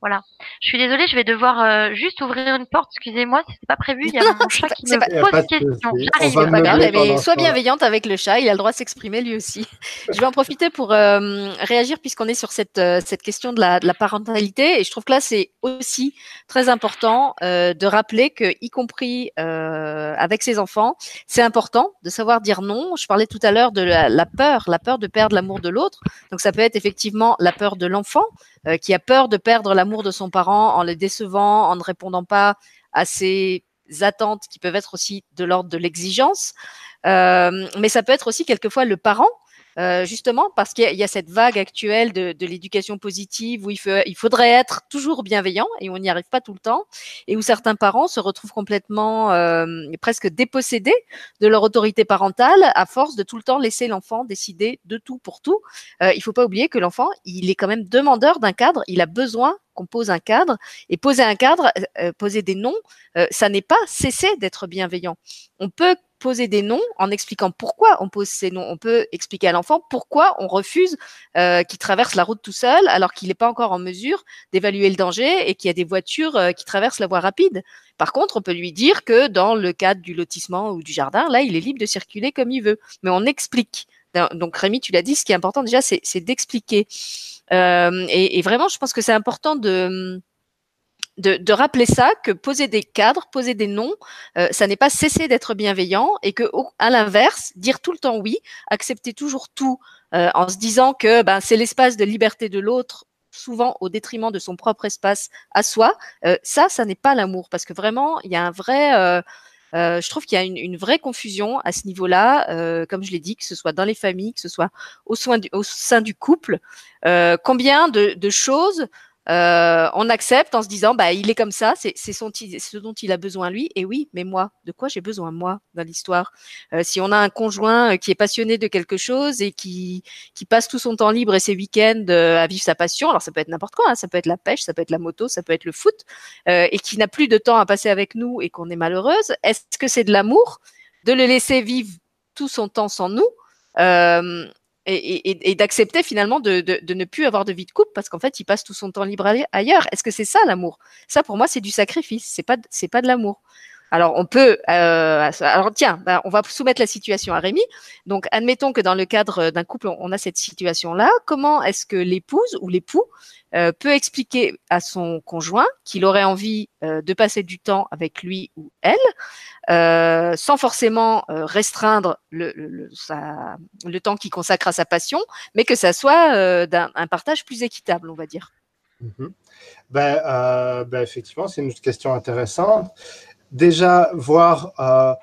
S3: Voilà. Je suis désolée, je vais devoir euh, juste ouvrir une porte. Excusez-moi, c'était pas prévu. Il y a <laughs> mon chat qui me pose des questions.
S1: J'arrive. Pas grave, mais sois bienveillante avec le chat. Il a le droit de s'exprimer lui aussi. je vais en profiter pour euh, réagir puisqu'on est sur cette euh, cette question de la, de la parentalité et je trouve que là c'est aussi très important de rappeler que y compris avec ses enfants, c'est important de savoir dire non. Je parlais tout à l'heure de la, la peur, la peur de perdre l'amour de l'autre. Donc ça peut être effectivement la peur de l'enfant euh, qui a peur de perdre l'amour de son parent en le décevant, en ne répondant pas à ses attentes qui peuvent être aussi de l'ordre de l'exigence. Euh, mais ça peut être aussi quelquefois le parent euh, justement parce qu'il y, a cette vague actuelle de, de l'éducation positive où il, il, faudrait être toujours bienveillant et on n'y arrive pas tout le temps, et où certains parents se retrouvent complètement euh, presque dépossédés de leur autorité parentale à force de tout le temps laisser l'enfant décider de tout pour tout. Euh, il faut pas oublier que l'enfant, il est quand même demandeur d'un cadre, il a besoin qu'on pose un cadre. Et poser un cadre, euh, euh, poser des noms, ça n'est pas cesser d'être bienveillant. On peut poser des noms en expliquant pourquoi on pose ces noms. On peut expliquer à l'enfant pourquoi on refuse euh, qu'il traverse la route tout seul alors qu'il n'est pas encore en mesure d'évaluer le danger et qu'il y a des voitures euh, qui traversent la voie rapide. Par contre, on peut lui dire que dans le cadre du lotissement ou du jardin, là, il est libre de circuler comme il veut. Mais on explique. Donc Rémi, tu l'as dit, ce qui est important déjà, c'est d'expliquer. Euh, et, et, vraiment, je pense que c'est important de de, rappeler ça, que poser des cadres, poser des noms, euh, ça n'est pas cesser d'être bienveillant et que, à l'inverse, dire tout le temps oui, accepter toujours tout euh, en se disant que ben, c'est l'espace de liberté de l'autre souvent au détriment de son propre espace à soi, euh, ça, ça n'est pas l'amour parce que vraiment, il y a un vrai... je trouve qu'il y a une, vraie confusion à ce niveau-là, comme je l'ai dit, que ce soit dans les familles, que ce soit au, au sein du couple. combien de, de choses euh, on accepte en se disant bah il est comme ça, c'est ce dont il a besoin lui. Et oui, mais moi, de quoi j'ai besoin moi dans l'histoire? Euh, Si on a un conjoint euh, qui est passionné de quelque chose et qui qui passe tout son temps libre et ses week-ends à vivre sa passion, alors ça peut être n'importe quoi, hein, ça peut être la pêche, ça peut être la moto, ça peut être le foot, et qui n'a plus de temps à passer avec nous et qu'on est malheureuse, est-ce que c'est de l'amour de le laisser vivre tout son temps sans nous? Et, d'accepter finalement de, ne plus avoir de vie de couple parce qu'en fait, il passe tout son temps libre ailleurs. Est-ce que c'est ça l'amour? Ça, pour moi, c'est du sacrifice. C'est pas, c'est pas de l'amour. Alors on peut, euh, alors tiens, bah, on va soumettre la situation à Rémi. Donc admettons que dans le cadre d'un couple, on a cette situation-là. Comment est-ce que l'épouse ou l'époux euh, peut expliquer à son conjoint qu'il aurait envie euh, de passer du temps avec lui ou elle, sans forcément restreindre le, temps qu'il consacre à sa passion, mais que ça soit d'un un partage plus équitable, on va dire?
S2: Mm-hmm. ben, ben, effectivement, c'est une question intéressante déjà voir, euh,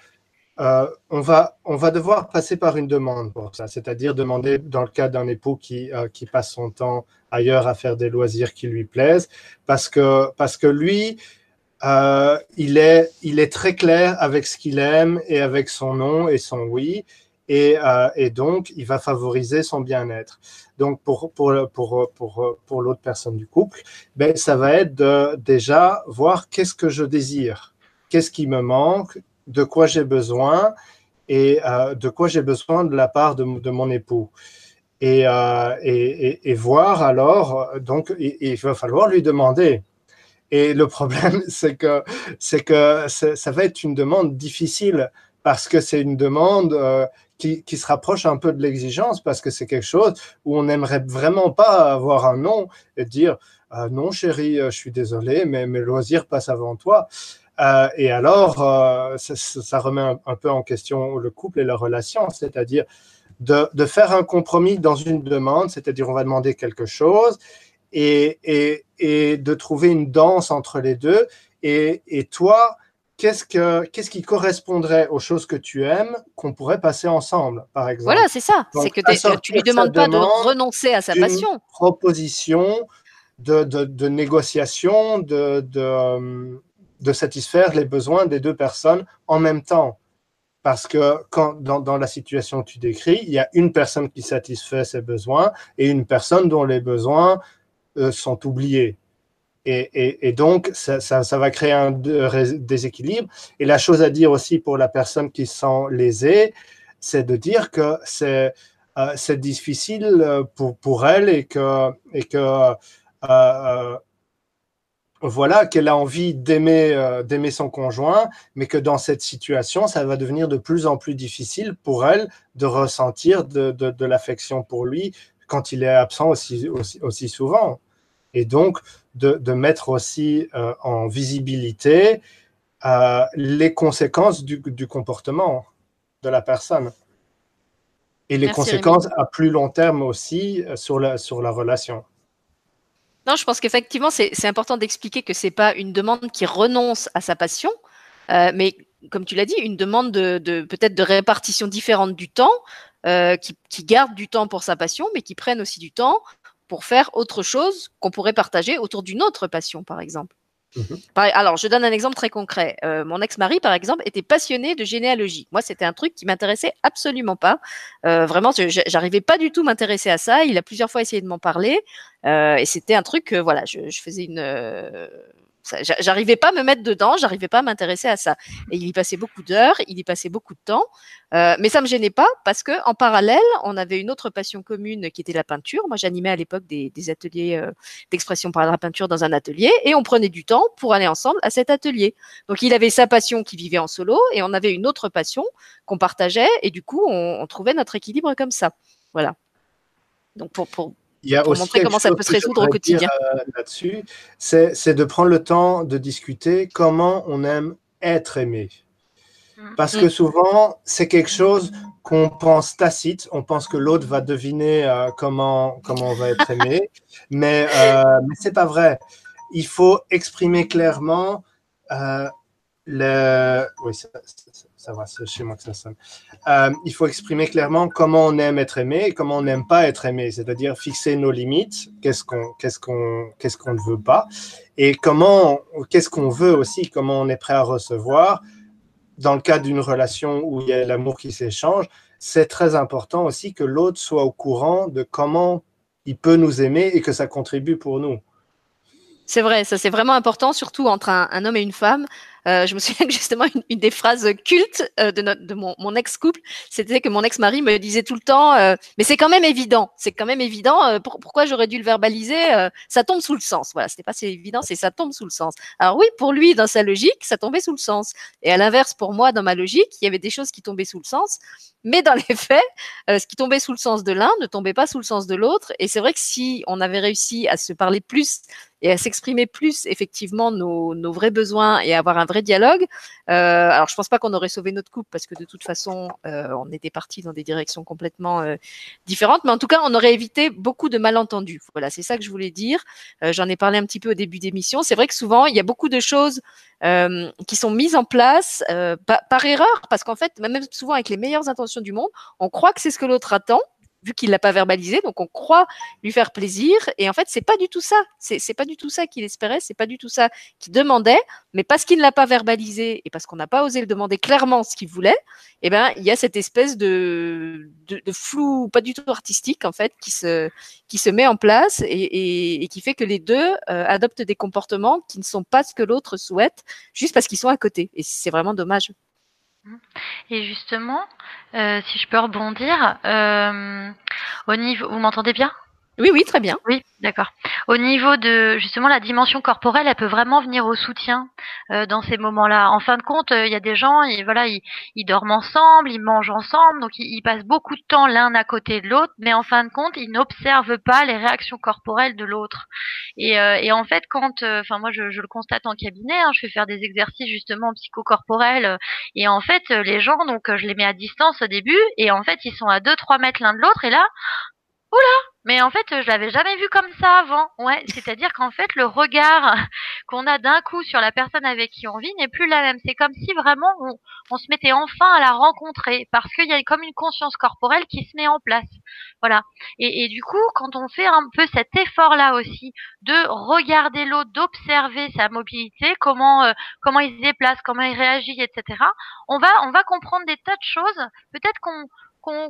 S2: euh, on, va, on va devoir passer par une demande pour ça, c'est-à-dire demander, dans le cas d'un époux qui, euh, qui passe son temps ailleurs à faire des loisirs qui lui plaisent, parce que, parce que lui, il, est, il est très clair avec ce qu'il aime et avec son non et son oui. Et, et, donc il va favoriser son bien-être. Donc pour, pour, pour, pour, pour l'autre personne du couple, ben, ça va être de déjà voir qu'est-ce que je désire qu'est-ce qui me manque, de quoi j'ai besoin, et de quoi j'ai besoin de la part de, mon époux. Et, et, voir alors, donc il va falloir lui demander. Et le problème, <laughs> c'est que, c'est que ça va être une demande difficile parce que c'est une demande euh, qui, se rapproche un peu de l'exigence parce que c'est quelque chose où on n'aimerait vraiment pas avoir un non et dire euh, non chérie, euh, je suis désolé, mais mes loisirs passent avant toi. Euh, et alors, ça, ça, remet un, peu en question le couple et la relation, c'est-à-dire de, de, faire un compromis dans une demande, c'est-à-dire on va demander quelque chose et, et, et, de trouver une danse entre les deux. Et, et toi, qu'est-ce, que, qu'est-ce qui correspondrait aux choses que tu aimes qu'on pourrait passer ensemble, par exemple?
S1: Voilà, c'est ça. c'est que tu lui demandes pas de renoncer à sa passion.
S2: Proposition de, de, de négociation, de, de, de, satisfaire les besoins des deux personnes en même temps. Parce que quand, dans, dans, la situation que tu décris, il y a une personne qui satisfait ses besoins et une personne dont les besoins euh, sont oubliés. Et, donc, ça, va créer un déséquilibre. Et la chose à dire aussi pour la personne qui sent lésée, c'est de dire que c'est euh, difficile pour, pour elle et que, et que euh, euh, voilà, qu'elle a envie d'aimer d'aimer son conjoint, mais que dans cette situation, ça va devenir de plus en plus difficile pour elle de ressentir de, de, l'affection pour lui quand il est absent aussi, aussi, aussi souvent. Et donc, de, mettre aussi euh, en visibilité euh, les conséquences du, comportement de la personne et les conséquences à plus long terme aussi euh, sur la, sur la relation.
S1: Non, je pense qu'effectivement, c'est important d'expliquer que ce n'est pas une demande qui renonce à sa passion, mais comme tu l'as dit, une demande de, peut-être de répartition différente du temps, qui, qui, garde du temps pour sa passion, mais qui prenne aussi du temps pour faire autre chose qu'on pourrait partager autour d'une autre passion, par exemple. Mhm. Alors, je donne un exemple très concret. Euh, mon ex-mari, par exemple, était passionné de généalogie. Moi, c'était un truc qui m'intéressait absolument pas. Euh, vraiment, j'arrivais pas du tout m'intéresser à ça. Il a plusieurs fois essayé de m'en parler, euh, et c'était un truc, voilà, je, je faisais une J'arrivais pas à me mettre dedans, j'arrivais pas à m'intéresser à ça. Et il y passait beaucoup d'heures, il y passait beaucoup de temps, euh, mais ça me gênait pas parce que en parallèle, on avait une autre passion commune qui était la peinture. Moi, j'animais à l'époque des, des, ateliers euh, d'expression par la peinture dans un atelier, et on prenait du temps pour aller ensemble à cet atelier. Donc, il avait sa passion qui vivait en solo, et on avait une autre passion qu'on partageait, et du coup, on, on trouvait notre équilibre comme ça. Voilà. Donc, pour, pour,
S2: il y a aussi montrer
S1: comment ça peut se résoudre au quotidien.
S2: Euh, là-dessus, c'est de prendre le temps de discuter comment on aime être aimé. Mm. Parce que mm. souvent, c'est quelque chose qu'on pense tacite, on pense que l'autre va deviner euh, comment, comment on va être aimé, <laughs> mais, euh, mais ce n'est pas vrai. Il faut exprimer clairement euh, le... Oui, ça, ça va, c'est chez moi que ça sonne. Euh, il faut exprimer clairement comment on aime être aimé et comment on n'aime pas être aimé, c'est-à-dire fixer nos limites, qu'est-ce qu'on qu'est-ce qu'on qu'est-ce qu'on ne veut pas, et comment qu'est-ce qu'on veut aussi, comment on est prêt à recevoir. Dans le cas d'une relation où il y a l'amour qui s'échange, c'est très important aussi que l'autre soit au courant de comment il peut nous aimer et que ça contribue pour nous.
S1: C'est vrai, ça c'est vraiment important, surtout entre un, homme et une femme. Euh, je me souviens <laughs> que justement une, des phrases cultes euh, de, mon, ex-couple, c'était que mon ex-mari me disait tout le temps, euh, mais c'est quand même évident, c'est quand même évident. Pourquoi j'aurais dû le verbaliser Ça tombe sous le sens. Voilà, c'était pas assez évident, c'est ça tombe sous le sens. Alors oui, pour lui, dans sa logique, ça tombait sous le sens. Et à l'inverse, pour moi, dans ma logique, il y avait des choses qui tombaient sous le sens, mais dans les <laughs> faits, ce qui tombait sous le sens de l'un ne tombait pas sous le sens de l'autre. Et c'est vrai que si on avait réussi à se parler plus et à s'exprimer plus effectivement nos, nos, vrais besoins et avoir un vrai dialogue. Euh, alors je pense pas qu'on aurait sauvé notre couple parce que de toute façon euh, on était partis dans des directions complètement euh, différentes, mais en tout cas on aurait évité beaucoup de malentendus. Voilà, c'est ça que je voulais dire. Euh, j'en ai parlé un petit peu au début d'émission. C'est vrai que souvent il y a beaucoup de choses euh, qui sont mises en place par, par erreur parce qu'en fait même souvent avec les meilleures intentions du monde, on croit que c'est ce que l'autre attend vu qu'il l'a pas verbalisé, donc on croit lui faire plaisir. Et en fait, c'est pas du tout ça. C'est, pas du tout ça qu'il espérait, c'est pas du tout ça qu'il demandait. Mais parce qu'il ne l'a pas verbalisé et parce qu'on n'a pas osé le demander clairement ce qu'il voulait, eh ben, il y a cette espèce de, de, de, flou, pas du tout artistique en fait, qui se, qui se met en place et, et, et qui fait que les deux euh, adoptent des comportements qui ne sont pas ce que l'autre souhaite, juste parce qu'ils sont à côté. Et c'est vraiment dommage.
S3: Et justement, euh, si je peux rebondir, euh, au niveau, vous m'entendez bien?
S1: Oui, oui, très bien.
S3: Oui, d'accord. Au niveau de justement la dimension corporelle, elle peut vraiment venir au soutien euh, dans ces moments-là. En fin de compte, euh, il y a des gens, ils, voilà, ils, ils, dorment ensemble, ils mangent ensemble, donc ils, ils passent beaucoup de temps l'un à côté de l'autre, mais en fin de compte, ils n'observent pas les réactions corporelles de l'autre. Et, euh, et, en fait, quand, euh, enfin moi, je, je, le constate en cabinet, hein, je fais faire des exercices justement psychocorporels, euh, et en fait, les gens, donc, je les mets à distance au début, et en fait, ils sont à 2-3 mètres l'un de l'autre, et là, oula mais en fait, je l'avais jamais vu comme ça avant. Ouais, c'est-à-dire qu'en fait, le regard <laughs> qu'on a d'un coup sur la personne avec qui on vit n'est plus la même. C'est comme si vraiment on, se mettait enfin à la rencontrer parce qu'il y a comme une conscience corporelle qui se met en place. Voilà. Et, et du coup, quand on fait un peu cet effort-là aussi de regarder l'autre, d'observer sa mobilité, comment euh, comment il se déplace, comment il réagit, etc. On va on va comprendre des tas de choses. Peut-être qu'on qu'on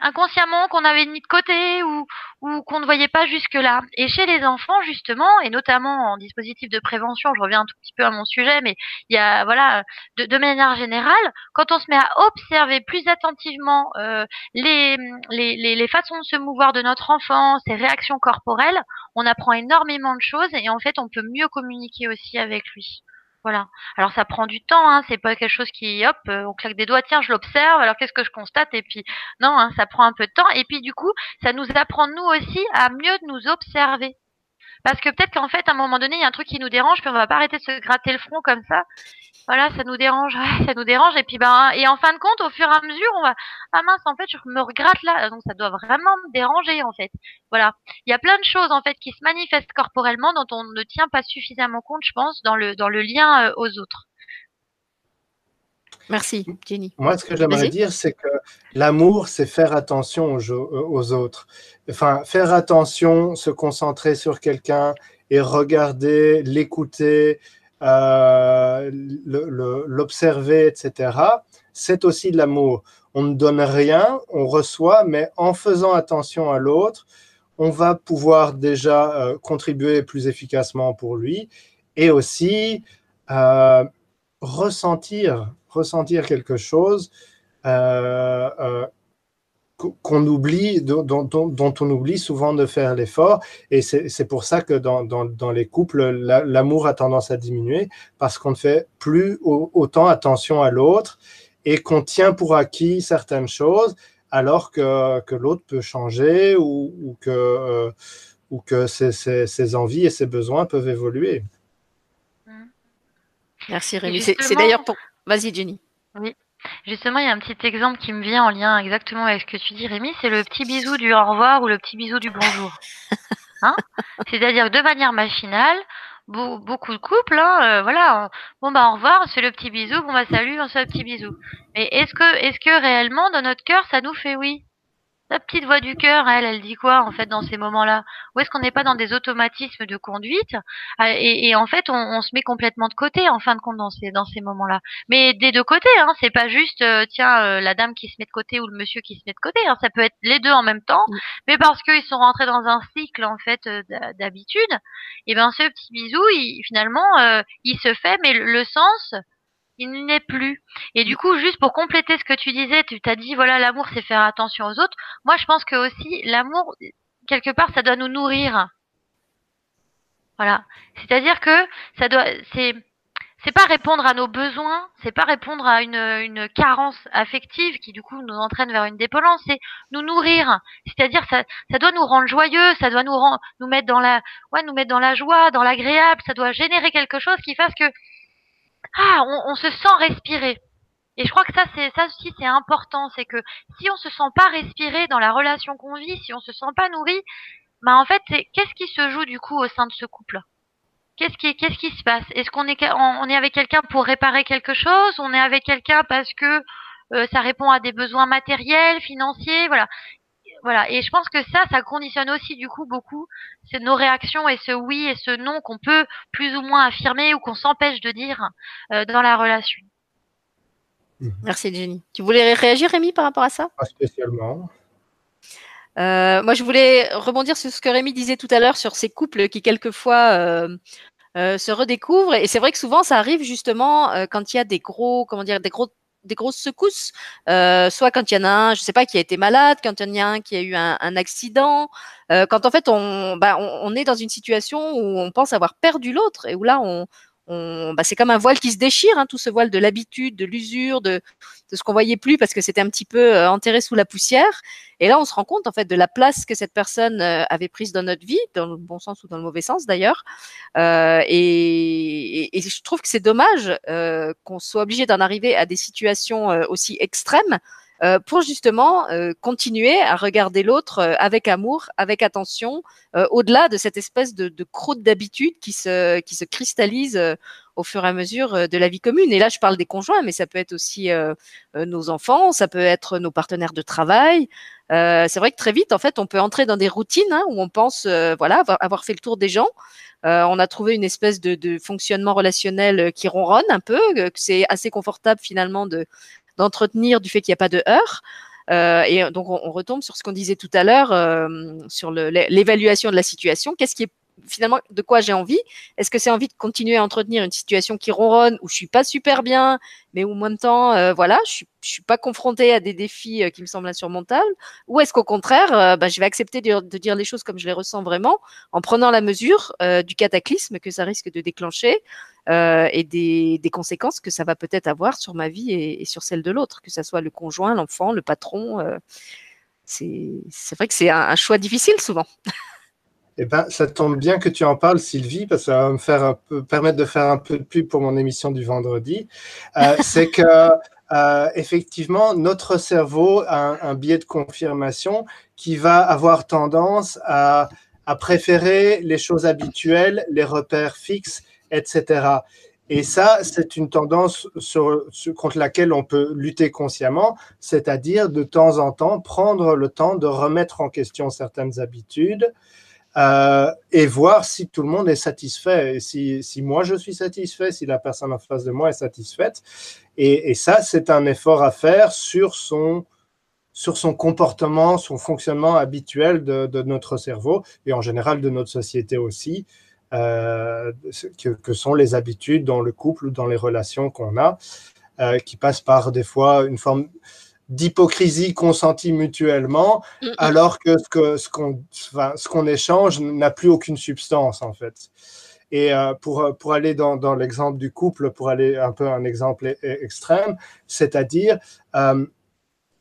S3: inconsciemment qu'on avait mis de côté ou, qu'on ne voyait pas jusque-là. Et chez les enfants, justement, et notamment en dispositif de prévention, je reviens un tout petit peu à mon sujet, mais il y a, voilà, de, manière générale, quand on se met à observer plus attentivement euh, les, les façons de se mouvoir de notre enfant, ses réactions corporelles, on apprend énormément de choses et en fait, on peut mieux communiquer aussi avec lui. Voilà. Alors ça prend du temps, hein, c'est pas quelque chose qui, hop, on claque des doigts, tiens, je l'observe, alors qu'est-ce que je constate? Et puis, non, hein, ça prend un peu de temps. Et puis du coup, ça nous apprend nous aussi à mieux nous observer. Parce que peut-être qu'en fait, à un moment donné, il y a un truc qui nous dérange, puis on va pas arrêter de se gratter le front comme ça. Voilà, ça nous dérange, <laughs> ça nous dérange. Et puis ben, et en fin de compte, au fur et à mesure, on va, ah mince, en fait, je me regratte là, donc ça doit vraiment me déranger en fait. Voilà, il y a plein de choses en fait qui se manifestent corporellement dont on ne tient pas suffisamment compte, je pense, dans le dans le lien euh, aux autres.
S1: Merci, Jenny.
S2: Moi, ce que j'aimerais dire, c'est que l'amour, c'est faire attention aux, aux, autres. Enfin, faire attention, se concentrer sur quelqu'un et regarder, l'écouter, euh, l'observer, etc. C'est aussi de l'amour. On ne donne rien, on reçoit, mais en faisant attention à l'autre, on va pouvoir déjà euh, contribuer plus efficacement pour lui et aussi euh, ressentir ressentir quelque chose euh, euh, qu'on oublie, dont, dont, dont, on oublie souvent de faire l'effort. Et c'est pour ça que dans, dans, dans les couples, l'amour a tendance à diminuer parce qu'on ne fait plus autant attention à l'autre et qu'on tient pour acquis certaines choses alors que, que l'autre peut changer ou, ou que, euh, ou que ses, ses, ses, envies et ses besoins peuvent évoluer.
S1: Merci Rémi. C'est d'ailleurs pour... Vas-y Jenny.
S3: Oui. Justement, il y a un petit exemple qui me vient en lien exactement avec ce que tu dis, Rémi, c'est le petit bisou du au revoir ou le petit bisou du bonjour. <laughs> Hein? C'est-à-dire de manière machinale, beaucoup de couples, hein, euh, voilà, on, bon bah au revoir, on se fait le petit bisou, bon bah salut, on se fait le petit bisou. Mais est-ce que, est-ce que réellement dans notre cœur ça nous fait oui? La petite voix du cœur, elle, elle dit quoi en fait dans ces moments-là? Ou est-ce qu'on n'est pas dans des automatismes de conduite? Euh, et, et, en fait on, on, se met complètement de côté en fin de compte dans ces dans ces moments-là. Mais des deux côtés, hein, c'est pas juste euh, tiens euh, la dame qui se met de côté ou le monsieur qui se met de côté. Hein, ça peut être les deux en même temps, mmh. mais parce qu'ils sont rentrés dans un cycle en fait euh, d'habitude. Et ben ce petit bisou, il, finalement, il se fait, mais le, le sens il n'est plus. Et du coup, juste pour compléter ce que tu disais, tu t'as dit, voilà, l'amour, c'est faire attention aux autres. Moi, je pense que aussi, l'amour, quelque part, ça doit nous nourrir. Voilà. C'est-à-dire que ça doit, c'est, c'est pas répondre à nos besoins, c'est pas répondre à une, une carence affective qui du coup nous entraîne vers une dépendance, c'est nous nourrir. C'est-à-dire ça, ça doit nous rendre joyeux, ça doit nous rendre, nous mettre dans la, ouais, nous mettre dans la joie, dans l'agréable, ça doit générer quelque chose qui fasse que ah, on, se sent respirer. Et je crois que ça, c'est ça aussi, c'est important, c'est que si on se sent pas respirer dans la relation qu'on vit, si on se sent pas nourri, bah en fait, qu'est-ce qui se joue du coup au sein de ce couple Qu'est-ce qui, qu'est-ce qui se passe? Est-ce qu'on est, on est avec quelqu'un pour réparer quelque chose? On est avec quelqu'un parce que euh, ça répond à des besoins matériels, financiers, voilà. Voilà. Et je pense que ça, ça conditionne aussi du coup beaucoup c'est nos réactions et ce oui et ce non qu'on peut plus ou moins affirmer ou qu'on s'empêche de dire euh, dans la relation.
S1: Mhm. Merci Jenny. Tu voulais réagir Rémi par rapport à ça?
S2: Pas spécialement.
S1: Euh, moi, je voulais rebondir sur ce que Rémi disait tout à l'heure sur ces couples qui quelquefois euh, euh, se redécouvrent. Et c'est vrai que souvent, ça arrive justement euh, quand il y a des gros, comment dire, des gros des grosses secousses, euh, soit quand il y en a un, je sais pas, qui a été malade, quand il y en a un qui a eu un, accident, euh, quand en fait bah, on, on, est dans une situation où on pense avoir perdu l'autre et où là on, bah, c'est comme un voile qui se déchire, hein, tout ce voile de l'habitude, de l'usure, de, de, ce qu'on voyait plus parce que c'était un petit peu euh, enterré sous la poussière. Et là, on se rend compte en fait de la place que cette personne euh, avait prise dans notre vie, dans le bon sens ou dans le mauvais sens d'ailleurs. Euh, et, et, et, je trouve que c'est dommage euh, qu'on soit obligé d'en arriver à des situations aussi extrêmes euh, pour justement euh, continuer à regarder l'autre euh, avec amour, avec attention, au-delà de cette espèce de, de croûte d'habitude qui se, qui se cristallise au fur et à mesure de la vie commune. Et là, je parle des conjoints, mais ça peut être aussi nos enfants, ça peut être nos partenaires de travail. c'est vrai que très vite, en fait, on peut entrer dans des routines hein, où on pense, voilà, avoir fait le tour des gens. Euh, on a trouvé une espèce de, de, fonctionnement relationnel qui ronronne un peu, que c'est assez confortable finalement de d'entretenir du fait qu'il n'y a pas de heurts. Euh, et donc, on, on, retombe sur ce qu'on disait tout à l'heure, euh, sur l'évaluation de la situation. Qu'est-ce qui est finalement de quoi j'ai envie? Est-ce que c'est envie de continuer à entretenir une situation qui ronronne où je suis pas super bien, mais où en même temps, euh, voilà, je suis, je suis pas confrontée à des défis euh, qui me semblent insurmontables Ou est-ce qu'au contraire, euh, bah, je vais accepter de, dire les choses comme je les ressens vraiment, en prenant la mesure euh, du cataclysme que ça risque de déclencher et des, conséquences que ça va peut-être avoir sur ma vie et, sur celle de l'autre, que ça soit le conjoint, l'enfant, le patron. c'est vrai que c'est un, choix difficile souvent. <laughs>
S2: Eh ben, ça tombe bien que tu en parles, Sylvie, parce que ça va me permettre de faire un peu de pub pour mon émission du vendredi. C'est que, euh, effectivement, notre cerveau a un, biais de confirmation qui va avoir tendance à, préférer les choses habituelles, les repères fixes, etc. Et ça, c'est une tendance contre laquelle on peut lutter consciemment, c'est-à-dire de temps en temps prendre le temps de remettre en question certaines habitudes, euh, et voir si tout le monde est satisfait, si, moi je suis satisfait, si la personne en face de moi est satisfaite. Et, ça, c'est un effort à faire sur son, comportement, son fonctionnement habituel de, notre cerveau et en général de notre société aussi, euh, que, que, sont les habitudes dans le couple ou dans les relations qu'on a, euh, qui passent par des fois une forme d'hypocrisie consentie mutuellement, mm -hmm. alors que ce qu'on ce qu'on enfin, échange n'a plus aucune substance en fait. Et euh, pour, pour aller dans, dans l'exemple du couple, pour aller un peu un exemple e, e, extrême, c'est-à-dire euh,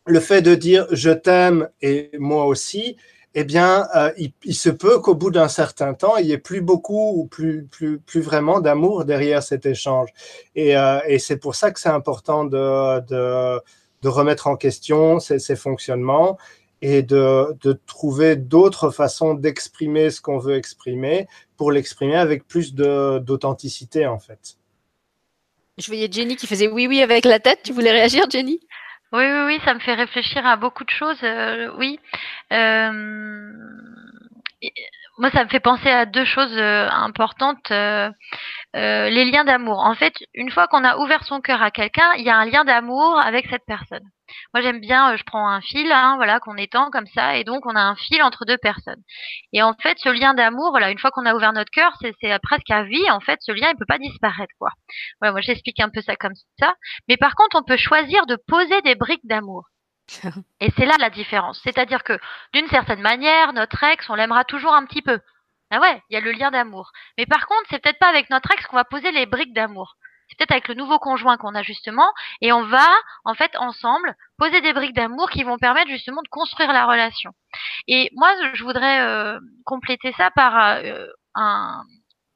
S2: le fait de dire je t'aime et moi aussi, eh bien, euh, il, il, se peut qu'au bout d'un certain temps, il n'y ait plus beaucoup ou plus, plus, plus vraiment d'amour derrière cet échange. Et, euh, et c'est pour ça que c'est important de, de de remettre en question ces, ces fonctionnements et de, de trouver d'autres façons d'exprimer ce qu'on veut exprimer pour l'exprimer avec plus d'authenticité en fait.
S1: Je voyais Jenny qui faisait oui oui avec la tête. Tu voulais réagir Jenny?
S3: Oui, oui, oui, ça me fait réfléchir à beaucoup de choses. Euh, oui. Euh, moi, ça me fait penser à deux choses euh, importantes. Euh, les liens d'amour. En fait, une fois qu'on a ouvert son cœur à quelqu'un, il y a un lien d'amour avec cette personne. Moi, j'aime bien, euh, je prends un fil, hein, voilà, qu'on étend comme ça, et donc on a un fil entre deux personnes. Et en fait, ce lien d'amour, voilà, une fois qu'on a ouvert notre cœur, c'est presque à vie. En fait, ce lien, il peut pas disparaître, quoi. Voilà, moi, j'explique un peu ça comme ça. Mais par contre, on peut choisir de poser des briques d'amour. <laughs> Et c'est là la différence. C'est-à-dire que, d'une certaine manière, notre ex, on l'aimera toujours un petit peu. Ah ouais, il y a le lien d'amour. Mais par contre, c'est peut-être pas avec notre ex qu'on va poser les briques d'amour. C'est peut-être avec le nouveau conjoint qu'on a justement, et on va, en fait, ensemble, poser des briques d'amour qui vont permettre justement de construire la relation. Et moi, je voudrais euh, compléter ça par euh, un,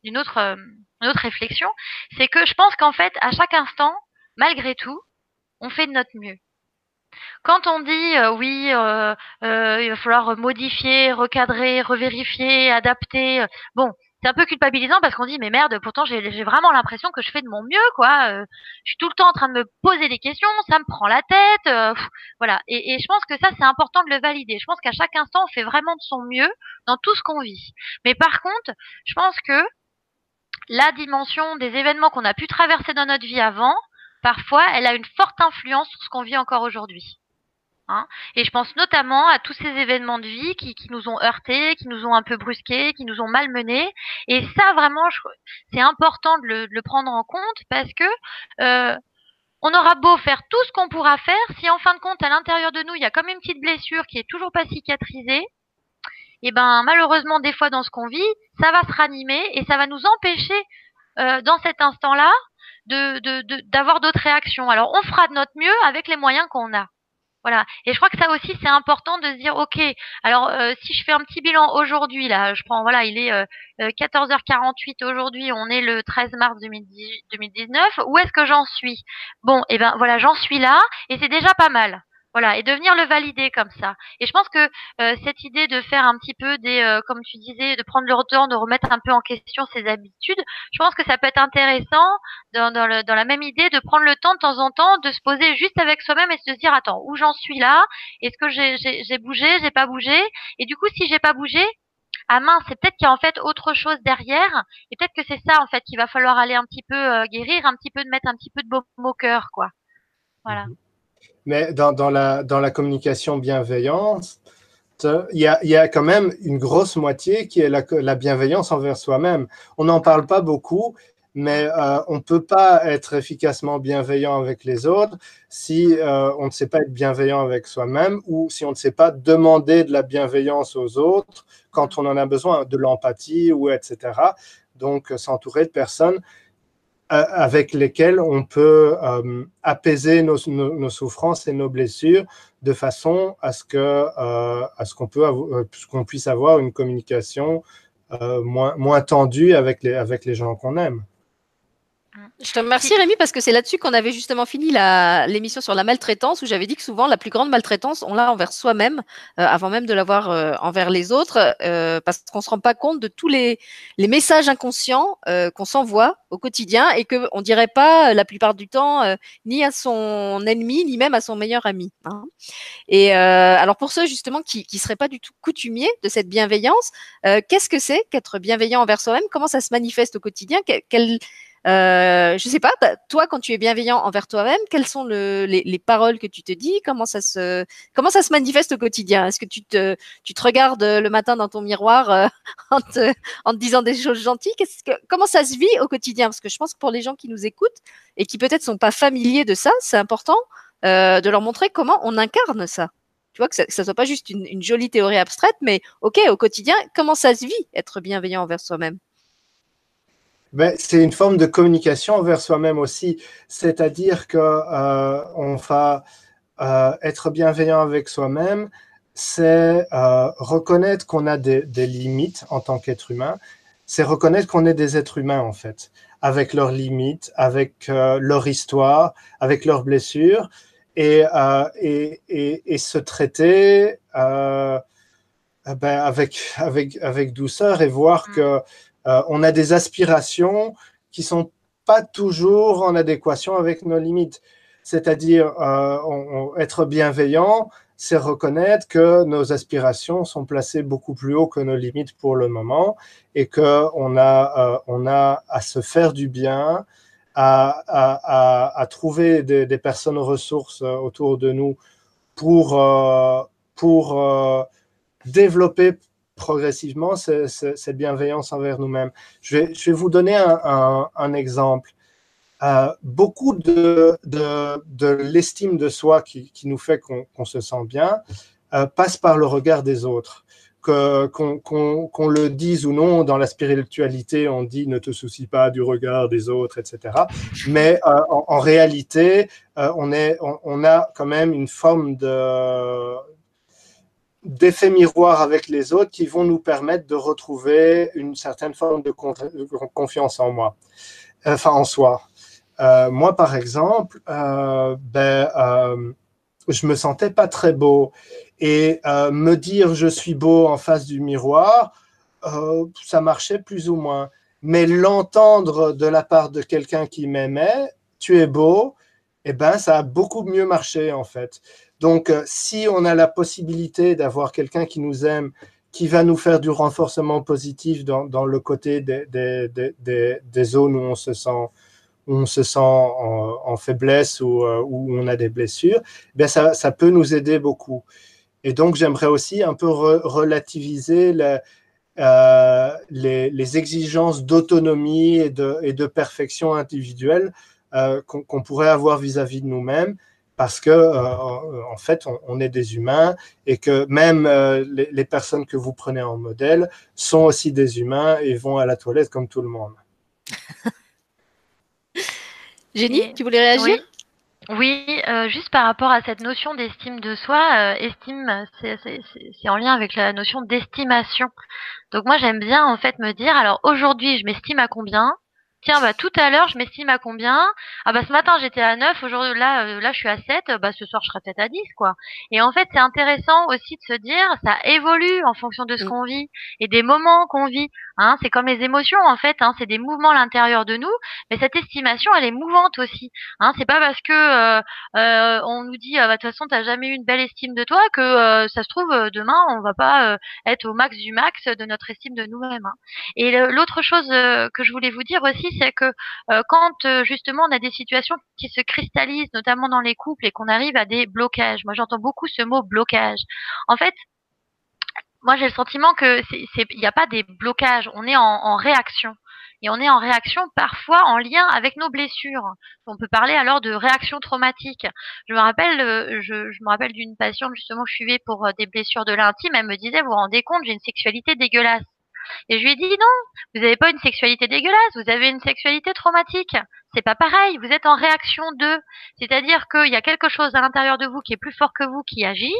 S3: une, autre, euh, une autre réflexion, c'est que je pense qu'en fait, à chaque instant, malgré tout, on fait de notre mieux. Quand on dit euh, oui, euh, euh, il va falloir modifier, recadrer, revérifier, adapter, bon, c'est un peu culpabilisant parce qu'on dit mais merde, pourtant j'ai vraiment l'impression que je fais de mon mieux, quoi. je suis tout le temps en train de me poser des questions, ça me prend la tête, pff, voilà. Et, je pense que ça c'est important de le valider. Je pense qu'à chaque instant on fait vraiment de son mieux dans tout ce qu'on vit. Mais par contre, je pense que la dimension des événements qu'on a pu traverser dans notre vie avant, parfois, elle a une forte influence sur ce qu'on vit encore aujourd'hui. Hein et je pense notamment à tous ces événements de vie qui, qui, nous ont heurtés, qui nous ont un peu brusqués, qui nous ont malmenés. Et ça, vraiment, c'est important de le, prendre en compte parce que euh, on aura beau faire tout ce qu'on pourra faire, si en fin de compte, à l'intérieur de nous, il y a comme une petite blessure qui est toujours pas cicatrisée, et eh ben malheureusement, des fois dans ce qu'on vit, ça va se ranimer et ça va nous empêcher euh, dans cet instant-là de d'avoir d'autres réactions. Alors on fera de notre mieux avec les moyens qu'on a. Voilà. Et je crois que ça aussi, c'est important de se dire, OK, alors euh, si je fais un petit bilan aujourd'hui, là, je prends, voilà, il est 14h48 euh, aujourd'hui, on est le 13 mars 2019, où est-ce que j'en suis? Bon, et eh ben voilà, j'en suis là, et c'est déjà pas mal. Voilà, et de venir le valider comme ça. Et je pense que euh, cette idée de faire un petit peu des, euh, comme tu disais, de prendre le temps, de remettre un peu en question ses habitudes, je pense que ça peut être intéressant dans, dans, le, dans la même idée de prendre le temps de temps en temps de se poser juste avec soi-même et se dire, attends, où j'en suis là? Est-ce que j'ai bougé? J'ai pas bougé? Et du coup, si j'ai pas bougé, ah mince, c'est peut-être qu'il y a en fait autre chose derrière, et peut-être que c'est ça en fait qu'il va falloir aller un petit peu euh, guérir, un petit peu de mettre un petit peu de baume au cœur, quoi. Voilà.
S2: Mhm. Mais dans, la, communication bienveillante, il y, a, quand même une grosse moitié qui est la, la bienveillance envers soi-même. On n'en parle pas beaucoup, mais euh, on ne peut pas être efficacement bienveillant avec les autres si euh, on ne sait pas être bienveillant avec soi-même ou si on ne sait pas demander de la bienveillance aux autres quand on en a besoin, de l'empathie ou etc. Donc, s'entourer de personnes avec lesquels on peut euh, apaiser nos, souffrances et nos blessures de façon à ce que euh, à euh, qu'on puisse avoir une communication moins tendue avec les gens qu'on aime.
S1: Je te remercie Rémi parce que c'est là-dessus qu'on avait justement fini l'émission sur la maltraitance où j'avais dit que souvent la plus grande maltraitance on l'a envers soi-même euh, avant même de l'avoir euh, envers les autres euh, parce qu'on se rend pas compte de tous les, les messages inconscients qu'on s'envoie au quotidien et que on dirait pas la plupart du temps ni à son ennemi ni même à son meilleur ami. Hein. Et alors pour ceux justement qui qui seraient pas du tout coutumiers de cette bienveillance, qu'est-ce que c'est qu'être bienveillant envers soi-même? Comment ça se manifeste au quotidien? Quel, euh, je sais pas, toi, quand tu es bienveillant envers toi-même, quelles sont le, les, les, paroles que tu te dis? Comment ça se, comment ça se manifeste au quotidien? Est-ce que tu te, tu te regardes le matin dans ton miroir euh, <laughs> en, te, en, te, disant des choses gentilles? Que, Comment ça se vit au quotidien? Parce que je pense que pour les gens qui nous écoutent et qui peut-être sont pas familiers de ça, c'est important euh, de leur montrer comment on incarne ça. Tu vois que ça, ça soit pas juste une, une jolie théorie abstraite, mais ok, au quotidien, comment ça se vit être bienveillant envers soi-même?
S2: Ben, c'est une forme de communication envers soi-même aussi. C'est-à-dire que euh, on va euh, être bienveillant avec soi-même, c'est euh, reconnaître qu'on a des, des, limites en tant qu'être humain. C'est reconnaître qu'on est des êtres humains en fait, avec leurs limites, avec leur histoire, avec leurs blessures, et, et, et, et, se traiter ben, avec, avec, avec douceur et voir mmh. que euh, on a des aspirations qui sont pas toujours en adéquation avec nos limites. C'est-à-dire, euh, être bienveillant, c'est reconnaître que nos aspirations sont placées beaucoup plus haut que nos limites pour le moment et qu'on a, euh, on a à se faire du bien, à, trouver des, personnes ressources autour de nous pour, pour développer progressivement cette bienveillance envers nous-mêmes. Je vais, vous donner un, exemple. Euh, beaucoup de, l'estime de soi qui, nous fait qu'on se sent bien euh, passe par le regard des autres. Qu'on le dise ou non, dans la spiritualité, on dit ne te soucie pas du regard des autres, etc. Mais euh, en, réalité, on, a quand même une forme de, d'effets miroirs avec les autres qui vont nous permettre de retrouver une certaine forme de confiance en moi, enfin en soi. Euh, moi, par exemple, euh, ben, euh, je me sentais pas très beau et euh, me dire je suis beau en face du miroir, euh, ça marchait plus ou moins. Mais l'entendre de la part de quelqu'un qui m'aimait, tu es beau, eh ben ça a beaucoup mieux marché en fait. Donc, euh, si on a la possibilité d'avoir quelqu'un qui nous aime, qui va nous faire du renforcement positif dans, le côté des, zones où on se sent, en, faiblesse ou euh, où on a des blessures, eh bien ça, peut nous aider beaucoup. Et donc, j'aimerais aussi un peu re relativiser la, euh, les, exigences d'autonomie et de perfection individuelle qu'on pourrait avoir vis-à-vis de nous-mêmes parce que en fait on, est des humains et que même les, les, personnes que vous prenez en modèle sont aussi des humains et vont à la toilette comme tout le monde. <laughs>
S1: Génie, tu voulais réagir?
S3: oui, euh, juste par rapport à cette notion d'estime de soi, euh, estime, c'est en lien avec la notion d'estimation. Donc moi j'aime bien en fait me dire, alors aujourd'hui je m'estime à combien? Tiens, bah tout à l'heure, je m'estime à combien? Ah bah ce matin j'étais à 9, aujourd'hui là euh, là je suis à 7, bah ce soir je serai peut-être à 10 quoi. Et en fait, c'est intéressant aussi de se dire ça évolue en fonction de ce mm. qu'on vit et des moments qu'on vit. Hein, c'est comme les émotions en fait, hein, c'est des mouvements à l'intérieur de nous, mais cette estimation elle est mouvante aussi. Hein, c'est pas parce que euh, euh on nous dit ah, bah de toute façon t'as jamais eu une belle estime de toi que euh, ça se trouve demain on va pas être au max du max de notre estime de nous-mêmes. Hein. Et l'autre chose que je voulais vous dire aussi c'est que euh, quand euh, justement on a des situations qui se cristallisent, notamment dans les couples, et qu'on arrive à des blocages. Moi, j'entends beaucoup ce mot blocage. En fait, moi, j'ai le sentiment que il n'y a pas des blocages. On est en, réaction. Et on est en réaction parfois en lien avec nos blessures. On peut parler alors de réaction traumatique. Je me rappelle, euh, je, je me rappelle d'une patiente justement que je suivais pour des blessures de l'intime. Elle me disait, vous vous rendez compte, j'ai une sexualité dégueulasse. Et je lui ai dit non, vous n'avez pas une sexualité dégueulasse, vous avez une sexualité traumatique. C'est pas pareil, vous êtes en réaction de. C'est-à-dire qu'il y a quelque chose à l'intérieur de vous qui est plus fort que vous qui agit,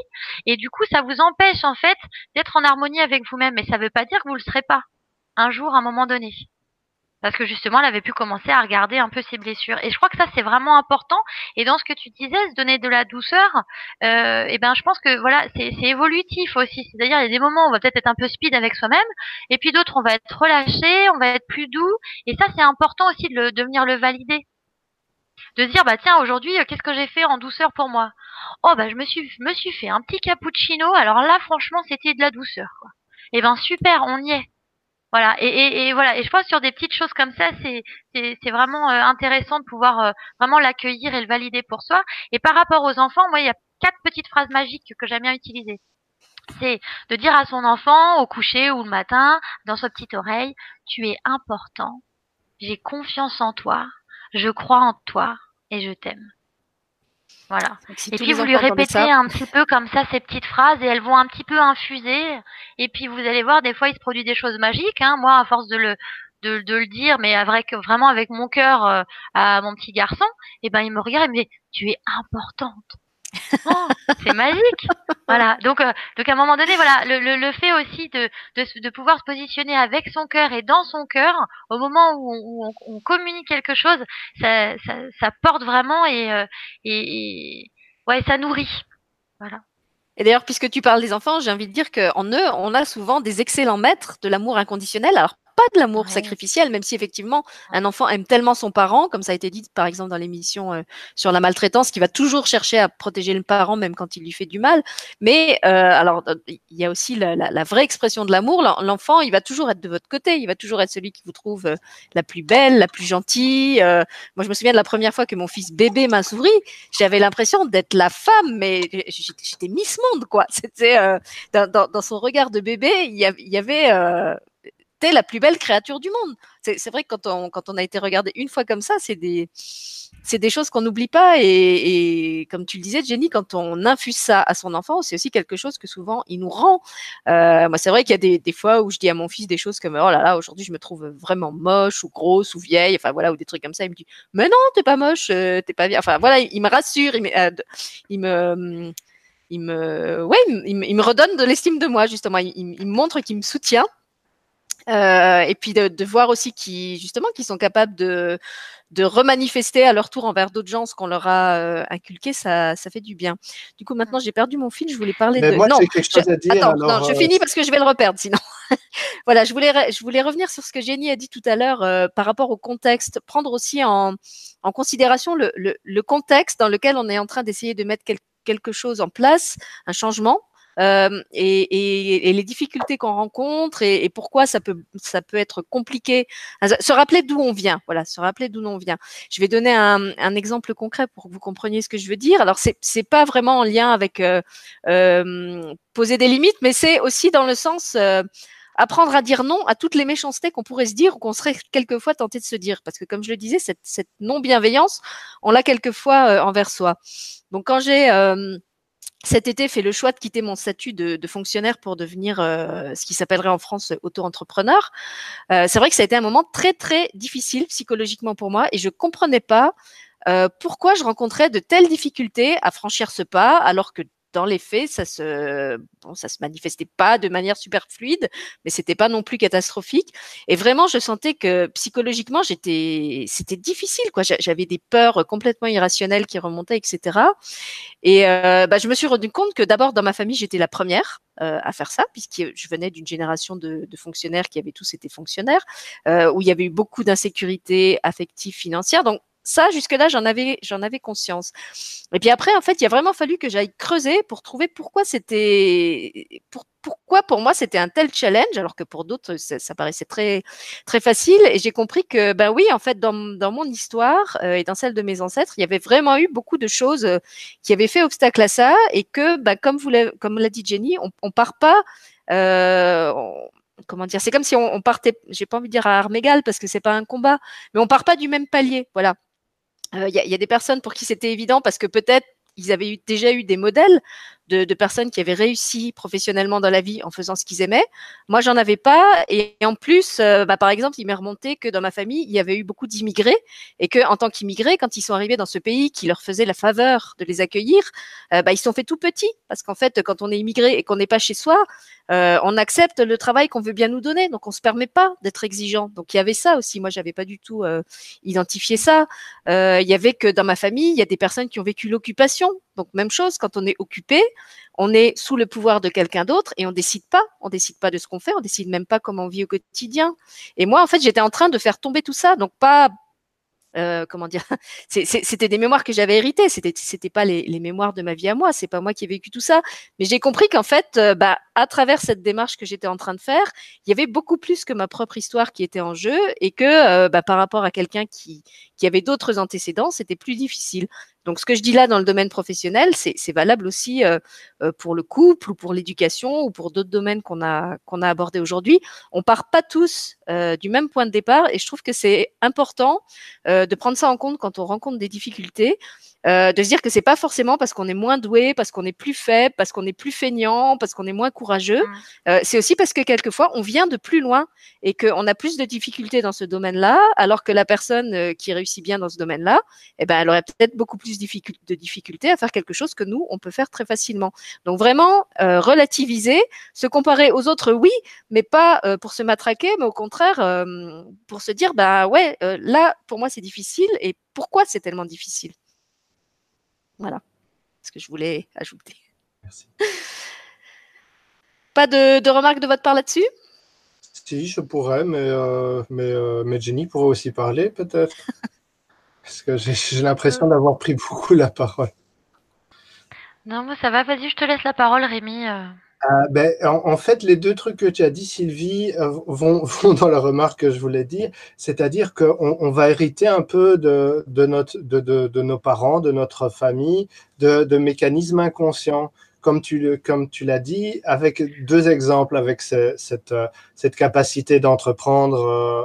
S3: et du coup ça vous empêche en fait d'être en harmonie avec vous-même. Mais ça ne veut pas dire que vous le serez pas un jour, à un moment donné parce que justement, elle avait pu commencer à regarder un peu ses blessures. Et je crois que ça, c'est vraiment important. Et dans ce que tu disais, se donner de la douceur, euh, et ben, je pense que voilà, c'est évolutif aussi. C'est-à-dire, il y a des moments où on va peut-être être un peu speed avec soi-même, et puis d'autres, on va être relâché, on va être plus doux. Et ça, c'est important aussi de, le, venir le valider. De dire, bah tiens, aujourd'hui, euh, qu'est-ce que j'ai fait en douceur pour moi? Oh, bah je me suis, me suis fait un petit cappuccino. Alors là, franchement, c'était de la douceur. Quoi. Et ben super, on y est. Voilà, et, et, et, voilà, et je pense sur des petites choses comme ça, c'est c'est vraiment euh, intéressant de pouvoir euh, vraiment l'accueillir et le valider pour soi. Et par rapport aux enfants, moi, il y a quatre petites phrases magiques que j'aime bien utiliser. C'est de dire à son enfant au coucher ou le matin, dans sa petite oreille, tu es important, j'ai confiance en toi, je crois en toi et je t'aime. Voilà. et puis vous lui répétez un petit peu comme ça ces petites phrases et elles vont un petit peu infuser. Et puis vous allez voir, des fois il se produit des choses magiques. Hein. Moi, à force de le de, de le dire, mais avec vraiment avec mon cœur euh, à mon petit garçon, et eh ben il me regarde et me dit tu es importante. Oh, c'est magique. <laughs> Voilà. Donc, euh, donc à un moment donné, voilà, le, le, le fait aussi de, de, de, pouvoir se positionner avec son cœur et dans son cœur, au moment où, on, où on, on, communique quelque chose, ça, ça, ça porte vraiment et, euh, et, et, ouais, ça nourrit. Voilà.
S1: Et d'ailleurs, puisque tu parles des enfants, j'ai envie de dire qu'en eux, on a souvent des excellents maîtres de l'amour inconditionnel. Alors pas de l'amour sacrificiel, même si effectivement un enfant aime tellement son parent, comme ça a été dit par exemple dans l'émission euh, sur la maltraitance, qui va toujours chercher à protéger le parent même quand il lui fait du mal. Mais euh, alors il y a aussi la, la, la vraie expression de l'amour. L'enfant, il va toujours être de votre côté, il va toujours être celui qui vous trouve euh, la plus belle, la plus gentille. Euh, moi, je me souviens de la première fois que mon fils bébé m'a souri, j'avais l'impression d'être la femme, mais j'étais Miss Monde quoi. <laughs> C'était dans, dans, dans, son regard de bébé, il y, avait, il y avait t'es la plus belle créature du monde. C'est vrai que quand on, quand on a été regardé une fois comme ça, c'est des, des choses qu'on n'oublie pas. Et, et, comme tu le disais, Jenny, quand on infuse ça à son enfant, c'est aussi quelque chose que souvent il nous rend. Euh, moi, c'est vrai qu'il y a des, des, fois où je dis à mon fils des choses comme oh là là, aujourd'hui je me trouve vraiment moche ou grosse ou vieille, enfin voilà, ou des trucs comme ça. Il me dit mais non, t'es pas moche, euh, t'es pas bien. Enfin voilà, il, me rassure, il me, euh, il me il me, ouais, il me, il me redonne de l'estime de moi justement. Il me montre qu'il me soutient euh, et puis de, de voir aussi qui justement qui sont capables de de remanifester à leur tour envers d'autres gens ce qu'on leur a euh, inculqué, ça, ça fait du bien. Du coup, maintenant, j'ai perdu mon fil. Je voulais parler
S2: Mais
S1: de.
S2: Moi,
S1: non,
S2: quelque chose
S1: je...
S2: à dire,
S1: Attends,
S2: alors,
S1: non, je
S2: euh...
S1: finis parce que je vais le reperdre sinon. <laughs> voilà, je voulais, je voulais revenir sur ce que Jenny a dit tout à l'heure euh, par rapport au contexte, prendre aussi en, en considération le, le, le contexte dans lequel on est en train d'essayer de mettre quel, quelque chose en place, un changement euh, et, et, et, les difficultés qu'on rencontre et, pourquoi ça peut ça peut être compliqué. Se rappeler d'où on vient, voilà, se rappeler d'où on vient. Je vais donner un, un, exemple concret pour que vous compreniez ce que je veux dire. Alors c'est c'est pas vraiment en lien avec euh, euh, poser des limites, mais c'est aussi dans le sens euh, apprendre à dire non à toutes les méchancetés qu'on pourrait se dire ou qu'on serait quelquefois tenté de se dire. Parce que comme je le disais, cette, cette non-bienveillance, on l'a quelquefois euh, envers soi. Donc quand j'ai euh, cet été fait le choix de quitter mon statut de, de fonctionnaire pour devenir euh, ce qui s'appellerait en France auto-entrepreneur. Euh, c'est vrai que ça a été un moment très très difficile psychologiquement pour moi et je comprenais pas euh, pourquoi je rencontrais de telles difficultés à franchir ce pas alors que dans les faits, ça se, bon, ça se manifestait pas de manière super fluide, mais c'était pas non plus catastrophique. Et vraiment, je sentais que psychologiquement, j'étais, c'était difficile, quoi. J'avais des peurs complètement irrationnelles qui remontaient, etc. Et euh, bah, je me suis rendu compte que d'abord, dans ma famille, j'étais la première euh, à faire ça, puisque je venais d'une génération de, fonctionnaires qui avaient tous été fonctionnaires, euh, où il y avait eu beaucoup d'insécurité affective, financière. Donc, ça, jusque-là, j'en avais, j'en avais conscience. Et puis après, en fait, il a vraiment fallu que j'aille creuser pour trouver pourquoi c'était, pour, pourquoi pour moi c'était un tel challenge, alors que pour d'autres, ça, paraissait très, très facile. Et j'ai compris que, ben oui, en fait, dans, mon histoire euh, et dans celle de mes ancêtres, il y avait vraiment eu beaucoup de choses euh, qui avaient fait obstacle à ça, et que, ben, comme vous comme l'a dit Jenny, on, on part pas. Euh, comment dire, c'est comme si on, on partait, j'ai pas envie de dire à armes égales parce que c'est pas un combat, mais on part pas du même palier, voilà. Il euh, y, y, a des personnes pour qui c'était évident parce que peut-être ils avaient déjà eu des modèles de, de, personnes qui avaient réussi professionnellement dans la vie en faisant ce qu'ils aimaient. Moi, j'en avais pas. Et, en plus, euh, bah, par exemple, il m'est remonté que dans ma famille, il y avait eu beaucoup d'immigrés et que, en tant qu'immigrés, quand ils sont arrivés dans ce pays qui leur faisait la faveur de les accueillir, euh, bah, ils sont fait tout petits. Parce qu'en fait, quand on est immigré et qu'on n'est pas chez soi, euh, on accepte le travail qu'on veut bien nous donner. Donc, on se permet pas d'être exigeant. Donc, il y avait ça aussi. Moi, j'avais pas du tout euh, identifié ça. Il y avait que dans ma famille, il y a des personnes qui ont vécu l'occupation. Donc, même chose, quand on est occupé, on est sous le pouvoir de quelqu'un d'autre et on décide pas. On décide pas de ce qu'on fait. On décide même pas comment on vit au quotidien. Et moi, en fait, j'étais en train de faire tomber tout ça. Donc, pas euh, comment dire <laughs> C'était des mémoires que j'avais héritées. C'était c'était pas les, mémoires de ma vie à moi. C'est pas moi qui ai vécu tout ça. Mais j'ai compris qu'en fait, euh, bah, à travers cette démarche que j'étais en train de faire, il y avait beaucoup plus que ma propre histoire qui était en jeu et que euh, bah, par rapport à quelqu'un qui avait d'autres antécédents, c'était plus difficile. Donc, ce que je dis là dans le domaine professionnel, c'est valable aussi euh, euh, pour le couple ou pour l'éducation ou pour d'autres domaines qu'on a qu'on a abordés aujourd'hui. On part pas tous euh, du même point de départ et je trouve que c'est important de prendre ça en compte quand on rencontre des difficultés. Euh, de se dire que c'est pas forcément parce qu'on est moins doué, parce qu'on est plus faible, parce qu'on est plus feignant, parce qu'on est moins courageux. Mmh. Euh, c'est aussi parce que quelquefois on vient de plus loin et qu'on a plus de difficultés dans ce domaine-là, alors que la personne euh, qui réussit bien dans ce domaine-là, eh ben, elle aurait peut-être beaucoup plus de difficultés à faire quelque chose que nous, on peut faire très facilement. Donc vraiment euh, relativiser, se comparer aux autres, oui, mais pas euh, pour se matraquer, mais au contraire euh, pour se dire, bah ouais, là pour moi c'est difficile et pourquoi c'est tellement difficile? Voilà ce que je voulais ajouter.
S2: Merci.
S1: Pas de, de remarques de votre part là-dessus?
S2: Si, je pourrais, mais, euh, mais, euh, mais Jenny pourrait aussi parler peut-être. <laughs> Parce que j'ai l'impression d'avoir pris beaucoup la parole.
S3: Non, moi ça va, vas-y, je te laisse la parole, Rémi. Euh...
S2: Euh, ben, en, en, fait, les deux trucs que tu as dit, Sylvie, euh, vont, <laughs> vont, dans la remarque que je voulais dire, c'est-à-dire qu'on on va hériter un peu de, de, notre, de, de, nos parents, de notre famille, de, mécanismes inconscients, comme tu, comme tu l'as dit, avec deux exemples, avec ce, cette, cette capacité d'entreprendre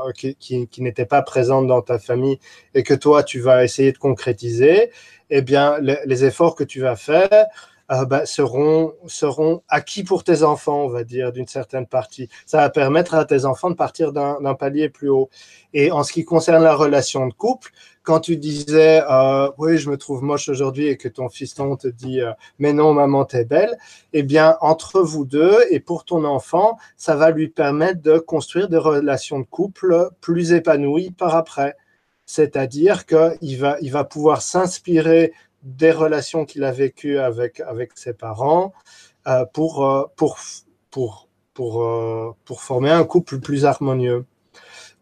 S2: euh, qui, qui, qui n'était pas présente dans ta famille et que toi, tu vas essayer de concrétiser, eh bien, les efforts que tu vas faire, euh, bah, seront, acquis pour tes enfants, on va dire, d'une certaine partie. Ça va permettre à tes enfants de partir d'un palier plus haut. Et en ce qui concerne la relation de couple, quand tu disais euh, oui, je me trouve moche aujourd'hui et que ton fiston te dit euh, mais non, maman, t'es belle, eh bien, entre vous deux et pour ton enfant, ça va lui permettre de construire des relations de couple plus épanouies par après. C'est-à-dire qu'il va, il va pouvoir s'inspirer des relations qu'il a vécues avec, avec ses parents euh, pour, euh, pour, pour, pour, euh, pour former un couple plus harmonieux.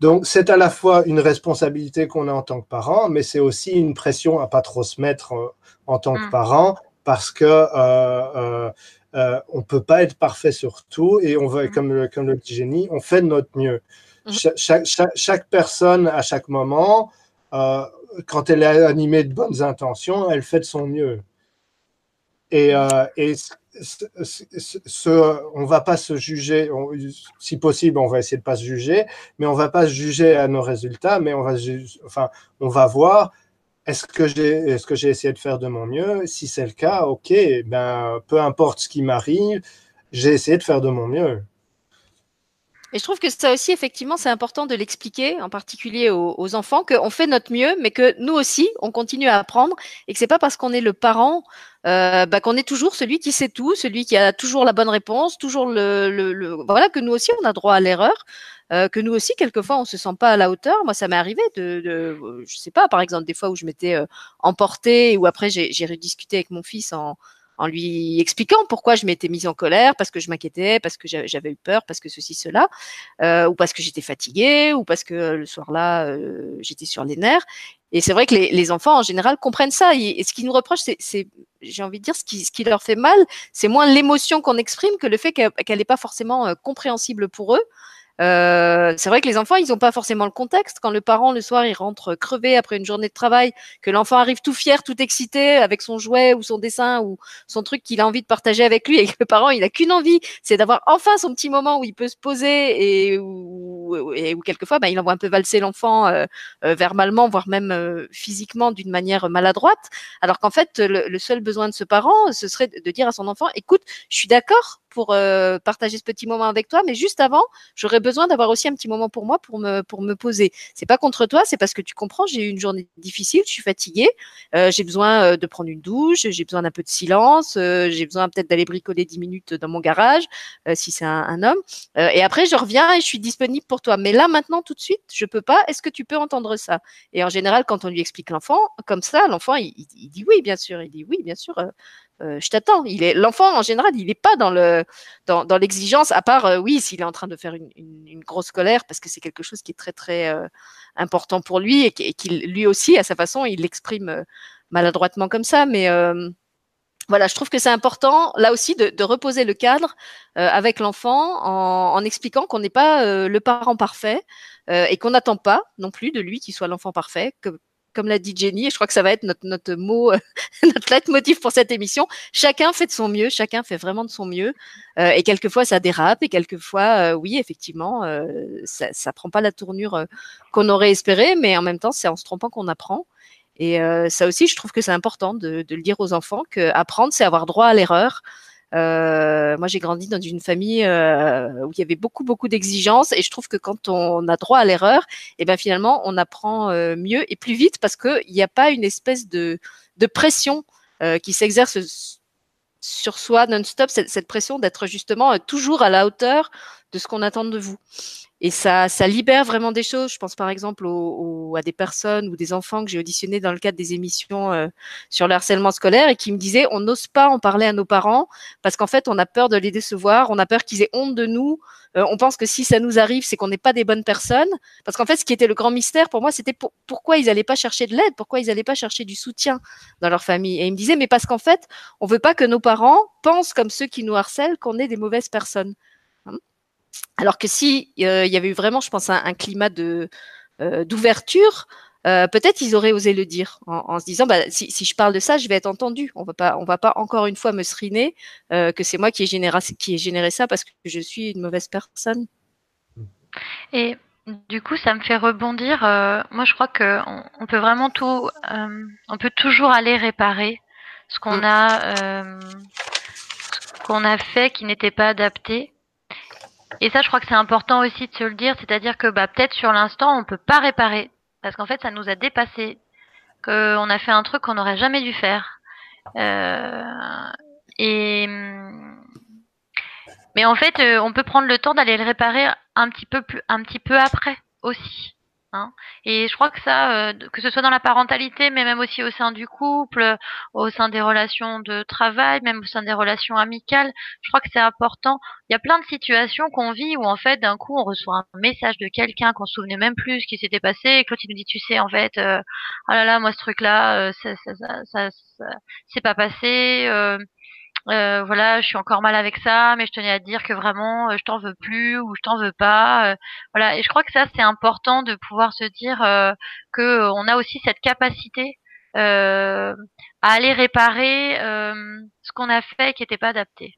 S2: Donc, c'est à la fois une responsabilité qu'on a en tant que parent, mais c'est aussi une pression à pas trop se mettre euh, en tant que mmh. parent parce que on peut pas être parfait sur tout et on va, mmh. comme, comme le dit Génie, on fait de notre mieux. Chaque, chaque, chaque, personne, à chaque moment, quand elle est animée de bonnes intentions, elle fait de son mieux. Et, euh, et, on va pas se juger, si possible, on va essayer de pas se juger, mais on va pas se juger à nos résultats, mais on va, enfin, on va voir est-ce que j'ai j'ai essayé de faire de mon mieux? Si c'est le cas, ok, ben peu importe ce qui m'arrive, j'ai essayé de faire de mon mieux.
S1: Et je trouve que ça aussi, effectivement, c'est important de l'expliquer, en particulier aux, enfants, qu'on fait notre mieux, mais que nous aussi, on continue à apprendre et que c'est pas parce qu'on est le parent euh, bah, qu'on est toujours celui qui sait tout, celui qui a toujours la bonne réponse, toujours le, le, voilà que nous aussi on a droit à l'erreur, euh, que nous aussi quelquefois on se sent pas à la hauteur. Moi, ça m'est arrivé de, de, je sais pas, par exemple des fois où je m'étais euh, emportée ou après j'ai rediscuté avec mon fils en en lui expliquant pourquoi je m'étais mise en colère, parce que je m'inquiétais, parce que j'avais eu peur, parce que ceci, cela, euh, ou parce que j'étais fatiguée, ou parce que le soir-là, euh, j'étais sur les nerfs. Et c'est vrai que les, enfants, en général, comprennent ça. Et, ce qu'ils nous reprochent, c'est, j'ai envie de dire, ce qui, ce qui leur fait mal, c'est moins l'émotion qu'on exprime que le fait qu'elle n'est pas forcément euh, compréhensible pour eux. Euh, c'est vrai que les enfants, ils n'ont pas forcément le contexte. Quand le parent, le soir, il rentre crevé après une journée de travail, que l'enfant arrive tout fier, tout excité avec son jouet ou son dessin ou son truc qu'il a envie de partager avec lui et que le parent, il n'a qu'une envie, c'est d'avoir enfin son petit moment où il peut se poser et où, et où quelquefois, bah, il envoie un peu valser l'enfant euh, euh, verbalement, voire même euh, physiquement d'une manière maladroite. Alors qu'en fait, le, seul besoin de ce parent, ce serait de dire à son enfant, écoute, je suis d'accord pour euh, partager ce petit moment avec toi, mais juste avant, j'aurais besoin d'avoir aussi un petit moment pour moi pour me pour me poser. C'est pas contre toi, c'est parce que tu comprends, j'ai eu une journée difficile, je suis fatiguée, j'ai besoin de prendre une douche, j'ai besoin d'un peu de silence, j'ai besoin peut-être d'aller bricoler dix minutes dans mon garage si c'est un, un, homme. et après, je reviens et je suis disponible pour toi. Mais là, maintenant, tout de suite, je peux pas. Est-ce que tu peux entendre ça? Et en général, quand on lui explique l'enfant comme ça, l'enfant il, dit oui, bien sûr. Il dit oui, bien sûr. Euh, je t'attends. Il est l'enfant en général, il n'est pas dans le dans, l'exigence, à part euh, oui, s'il est en train de faire une, grosse colère, parce que c'est quelque chose qui est très très euh, important pour lui et qu'il lui aussi à sa façon, il l'exprime maladroitement comme ça, mais voilà, je trouve que c'est important là aussi de, de, reposer le cadre avec l'enfant en, en, expliquant qu'on n'est pas le parent parfait et qu'on n'attend pas non plus de lui qu'il soit l'enfant parfait, comme l'a dit Jenny, et je crois que ça va être notre, notre mot, <laughs> notre leitmotiv pour cette émission. Chacun fait de son mieux, chacun fait vraiment de son mieux. Euh, et quelquefois, ça dérape, et quelquefois, euh, oui, effectivement, euh, ça, ça prend pas la tournure euh, qu'on aurait espéré, mais en même temps, c'est en se trompant qu'on apprend. Et ça aussi, je trouve que c'est important de, le dire aux enfants que apprendre, c'est avoir droit à l'erreur. Moi, j'ai grandi dans une famille où il y avait beaucoup, beaucoup d'exigences, et je trouve que quand on a droit à l'erreur, et eh ben finalement, on apprend mieux et plus vite parce qu'il n'y a pas une espèce de, pression qui s'exerce sur soi non-stop, cette, pression d'être justement toujours à la hauteur de ce qu'on attend de vous. Et ça, libère vraiment des choses. Je pense par exemple à des personnes ou des enfants que j'ai auditionnés dans le cadre des émissions euh, sur le harcèlement scolaire et qui me disaient on n'ose pas en parler à nos parents parce qu'en fait on a peur de les décevoir, on a peur qu'ils aient honte de nous. Euh, on pense que si ça nous arrive, c'est qu'on n'est pas des bonnes personnes. Parce qu'en fait, ce qui était le grand mystère pour moi, c'était pour, pourquoi ils n'allaient pas chercher de l'aide, pourquoi ils n'allaient pas chercher du soutien dans leur famille. Et ils me disaient mais parce qu'en fait, on veut pas que nos parents pensent comme ceux qui nous harcèlent qu'on est des mauvaises personnes. Alors que si euh, il y avait eu vraiment, je pense, un, un climat de euh, d'ouverture, euh, peut-être ils auraient osé le dire en, en se disant bah, si, si, je parle de ça, je vais être entendu. On va pas, on va pas encore une fois me seriner euh, que c'est moi qui ai généré qui ai généré ça parce que je suis une mauvaise personne.
S3: Et du coup, ça me fait rebondir. Euh, moi, je crois que on, on peut vraiment tout, on peut toujours aller réparer ce qu'on mm. a, ce qu'on a fait qui n'était pas adapté. Et ça, je crois que c'est important aussi de se le dire, c'est-à-dire que bah, peut-être sur l'instant, on peut pas réparer, parce qu'en fait, ça nous a dépassé, qu'on a fait un truc qu'on n'aurait jamais dû faire. Euh, et mais en fait, euh, on peut prendre le temps d'aller le réparer un petit peu plus, un petit peu après aussi. Hein. Et je crois que ça, euh, que ce soit dans la parentalité, mais même aussi au sein du couple, au sein des relations de travail, même au sein des relations amicales, je crois que c'est important. Il y a plein de situations qu'on vit où en fait d'un coup on reçoit un message de quelqu'un qu'on se souvenait même plus ce qui s'était passé, et que il nous dit tu sais en fait, euh, oh là là moi ce truc là, euh, ça, ça, ça, ça, c'est pas passé. Euh, voilà, je suis encore mal avec ça, mais je tenais à te dire que vraiment, euh, je t'en veux plus ou je t'en veux pas. Euh, voilà, et je crois que ça, c'est important de pouvoir se dire euh, que on a aussi cette capacité à aller réparer ce ce qu'on a fait qui n'était pas adapté.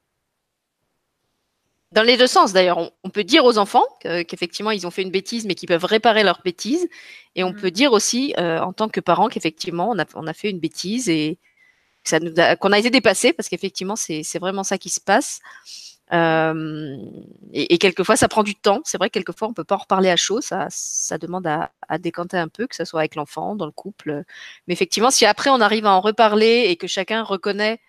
S1: Dans les deux sens, d'ailleurs, on, peut dire aux enfants qu'effectivement ils ont fait une bêtise, mais qu'ils peuvent réparer leur bêtise, et on mmh. peut dire aussi euh, en tant que parent qu'effectivement on a, on a fait une bêtise et qu'on a été dépassé, parce qu'effectivement c'est vraiment ça qui se passe. Euh, et, quelquefois, ça prend du temps. C'est vrai que quelquefois, on peut pas en reparler à chaud. Ça, ça demande à, à décanter un peu, que ce soit avec l'enfant, dans le couple. Mais effectivement, si après on arrive à en reparler et que chacun reconnaît,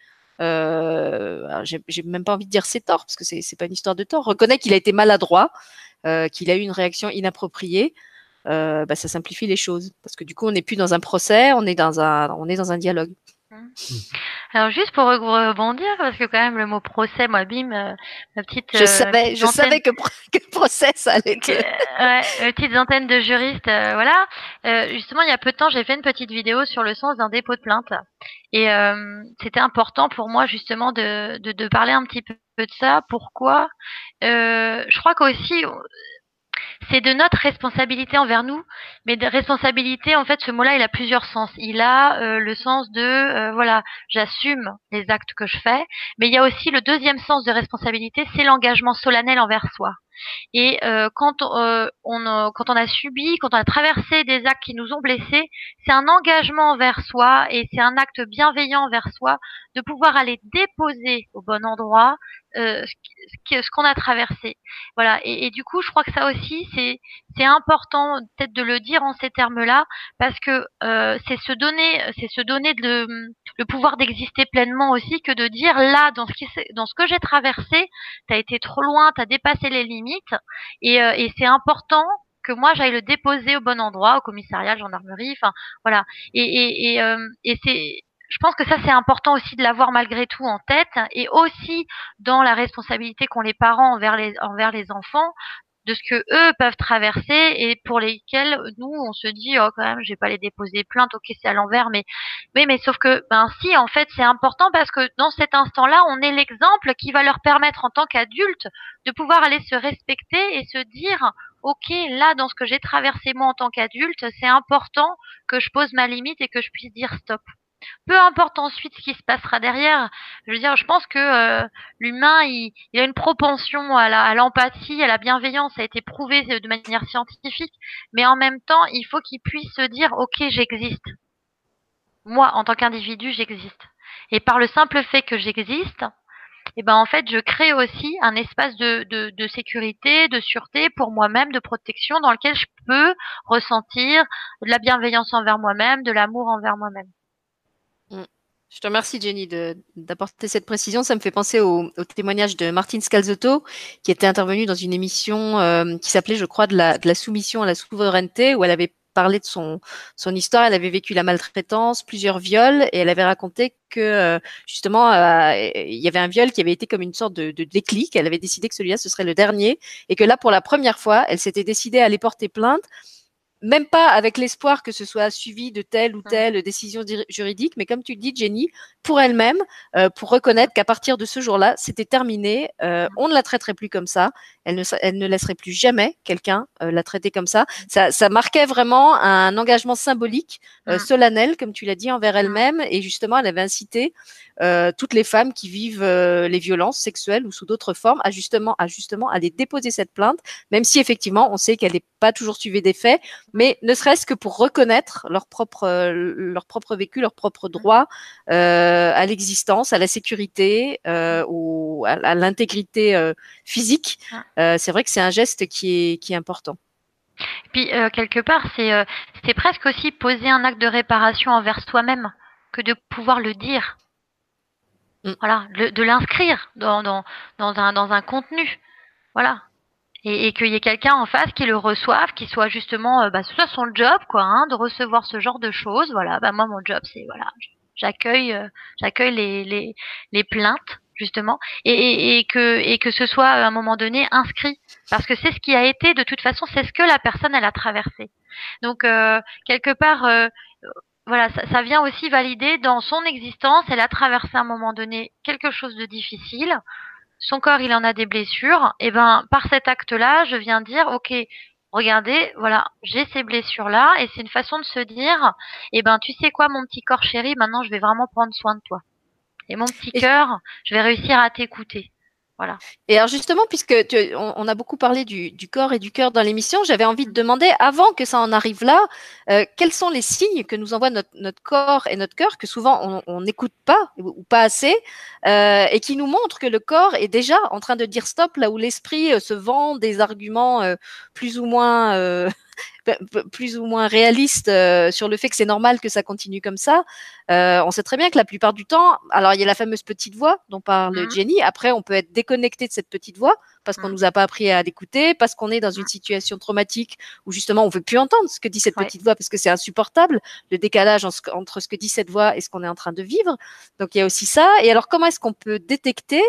S1: euh, j'ai même pas envie de dire c'est tort parce que c'est c'est pas une histoire de tort. Reconnaît qu'il a été maladroit, euh, qu'il a eu une réaction inappropriée. Bah, ça simplifie les choses parce que du coup, on n'est plus dans un procès, on est dans un, on est dans un dialogue.
S3: Alors juste pour rebondir, parce que quand même le mot procès, moi, bim, euh, ma petite.
S1: Je euh, savais, je savais que, <laughs> que, procès, ça allait être.
S3: ouais, petite antenne de juriste, euh, voilà. justement, il y a peu de temps, j'ai fait une petite vidéo sur le sens d'un dépôt de plainte, et c'était important pour moi justement de, de, de, parler un petit peu de ça. Pourquoi? Je crois qu'aussi c'est de notre responsabilité envers nous, mais de responsabilité, en fait, ce mot-là, il a plusieurs sens. Il a euh, le sens de, euh, voilà, j'assume les actes que je fais, mais il y a aussi le deuxième sens de responsabilité, c'est l'engagement solennel envers soi. Et euh, quand on quand on a subi, quand on a traversé des actes qui nous ont blessés, c'est un engagement envers soi et c'est un acte bienveillant envers soi de pouvoir aller déposer au bon endroit euh, ce, qu'on a traversé. Voilà. Et, du coup, je crois que ça aussi, c'est c'est important peut-être de le dire en ces termes-là, parce que euh, c'est se donner, c'est se donner de, le pouvoir d'exister pleinement aussi, que de dire là, dans ce qui, dans ce que j'ai traversé, t'as été trop loin, t'as dépassé les limites, et, euh, et c'est important que moi j'aille le déposer au bon endroit, au commissariat, gendarmerie, enfin voilà. Et, et, et, euh, et c'est je pense que ça c'est important aussi de l'avoir malgré tout en tête et aussi dans la responsabilité qu'ont les parents envers les envers les enfants de ce que eux peuvent traverser et pour lesquels nous on se dit oh quand même je vais pas les déposer plainte ok c'est à l'envers mais oui mais sauf que ben si en fait c'est important parce que dans cet instant là on est l'exemple qui va leur permettre en tant qu'adultes de pouvoir aller se respecter et se dire ok là dans ce que j'ai traversé moi en tant qu'adulte c'est important que je pose ma limite et que je puisse dire stop peu importe ensuite ce qui se passera derrière. Je veux dire, je pense que euh, l'humain, il, a une propension à l'empathie, à, la bienveillance, ça a été prouvé de manière scientifique, mais en même temps, il faut qu'il puisse se dire, ok, j'existe. Moi, en tant qu'individu, j'existe. Et par le simple fait que j'existe, eh ben en fait, je crée aussi un espace de, de, de sécurité, de sûreté pour moi-même, de protection, dans lequel je peux ressentir de la bienveillance envers moi-même, de l'amour envers moi-même.
S1: Mm. Je te remercie, Jenny, d'apporter cette précision. Ça me fait penser au, témoignage de Martine Scalzotto, qui était intervenue dans une émission euh, qui s'appelait, je crois, de la, soumission à la souveraineté, où elle avait parlé de son, son histoire. Elle avait vécu la maltraitance, plusieurs viols, et elle avait raconté que euh, justement, euh, il y avait un viol qui avait été comme une sorte de, de déclic. Elle avait décidé que celui-là, ce serait le dernier, et que là, pour la première fois, elle s'était décidée à aller porter plainte même pas avec l'espoir que ce soit suivi de telle ou mmh. telle décision juridique, mais comme tu le dis, Jenny, pour elle-même, euh, pour reconnaître qu'à partir de ce jour-là, c'était terminé, euh, mmh. on ne la traiterait plus comme ça, elle ne, elle ne laisserait plus jamais quelqu'un euh, la traiter comme ça. Mmh. ça. Ça marquait vraiment un engagement symbolique, solennel, comme tu l'as dit, envers elle-même, et justement, elle avait incité toutes les femmes qui vivent les violences sexuelles ou sous d'autres formes à justement, à justement aller déposer cette plainte, même si effectivement, on sait qu'elle n'est pas toujours suivie des faits, mais ne serait-ce que pour reconnaître leur propre, euh, leur propre vécu, leur propre droit euh, à l'existence, à la sécurité, euh, ou à, l'intégrité euh, physique. Euh, c'est vrai que c'est un geste qui est, qui est important.
S3: Puis quelque part, c'est c'est presque aussi poser un acte de réparation envers soi-même que de pouvoir le dire. Mm. Voilà, de l'inscrire dans, dans, dans, un, dans un contenu. Voilà et, et qu'il y ait quelqu'un en face qui le reçoive, qui soit justement, euh, bah, ce soit son job, quoi, hein, de recevoir ce genre de choses. Voilà, bah moi mon job c'est voilà, j'accueille, euh, j'accueille les, les, les plaintes justement, et, et, et, que et que ce soit à un moment donné inscrit, parce que c'est ce qui a été de toute façon, c'est ce que la personne elle a traversé. Donc euh, quelque part. Euh, voilà, ça, ça, vient aussi valider dans son existence, elle a traversé à un moment donné quelque chose de difficile, son corps il en a des blessures, et ben par cet acte-là, je viens dire ok, regardez, voilà, j'ai ces blessures-là, et c'est une façon de se dire, et ben tu sais quoi mon petit corps chéri, maintenant je vais vraiment prendre soin de toi. Et mon petit cœur, je vais réussir à t'écouter. Voilà.
S1: Et alors justement, puisque tu, on, a beaucoup parlé du, du, corps et du cœur dans l'émission, j'avais envie de demander, avant que ça en arrive là, euh, quels sont les signes que nous envoie notre, notre corps et notre cœur, que souvent on n'écoute pas ou pas assez, euh, et qui nous montrent que le corps est déjà en train de dire stop là où l'esprit euh, se vend des arguments euh, plus ou moins euh, plus ou moins réaliste euh, sur le fait que c'est normal que ça continue comme ça. Euh, on sait très bien que la plupart du temps, alors il y a la fameuse petite voix dont parle mmh. Jenny. Après, on peut être déconnecté de cette petite voix parce qu'on mmh. nous a pas appris à l'écouter, parce qu'on est dans une situation traumatique où justement on veut plus entendre ce que dit cette petite voix parce que c'est insupportable le décalage entre ce que dit cette voix et ce qu'on est en train de vivre. Donc il y a aussi ça. Et alors comment est-ce qu'on peut détecter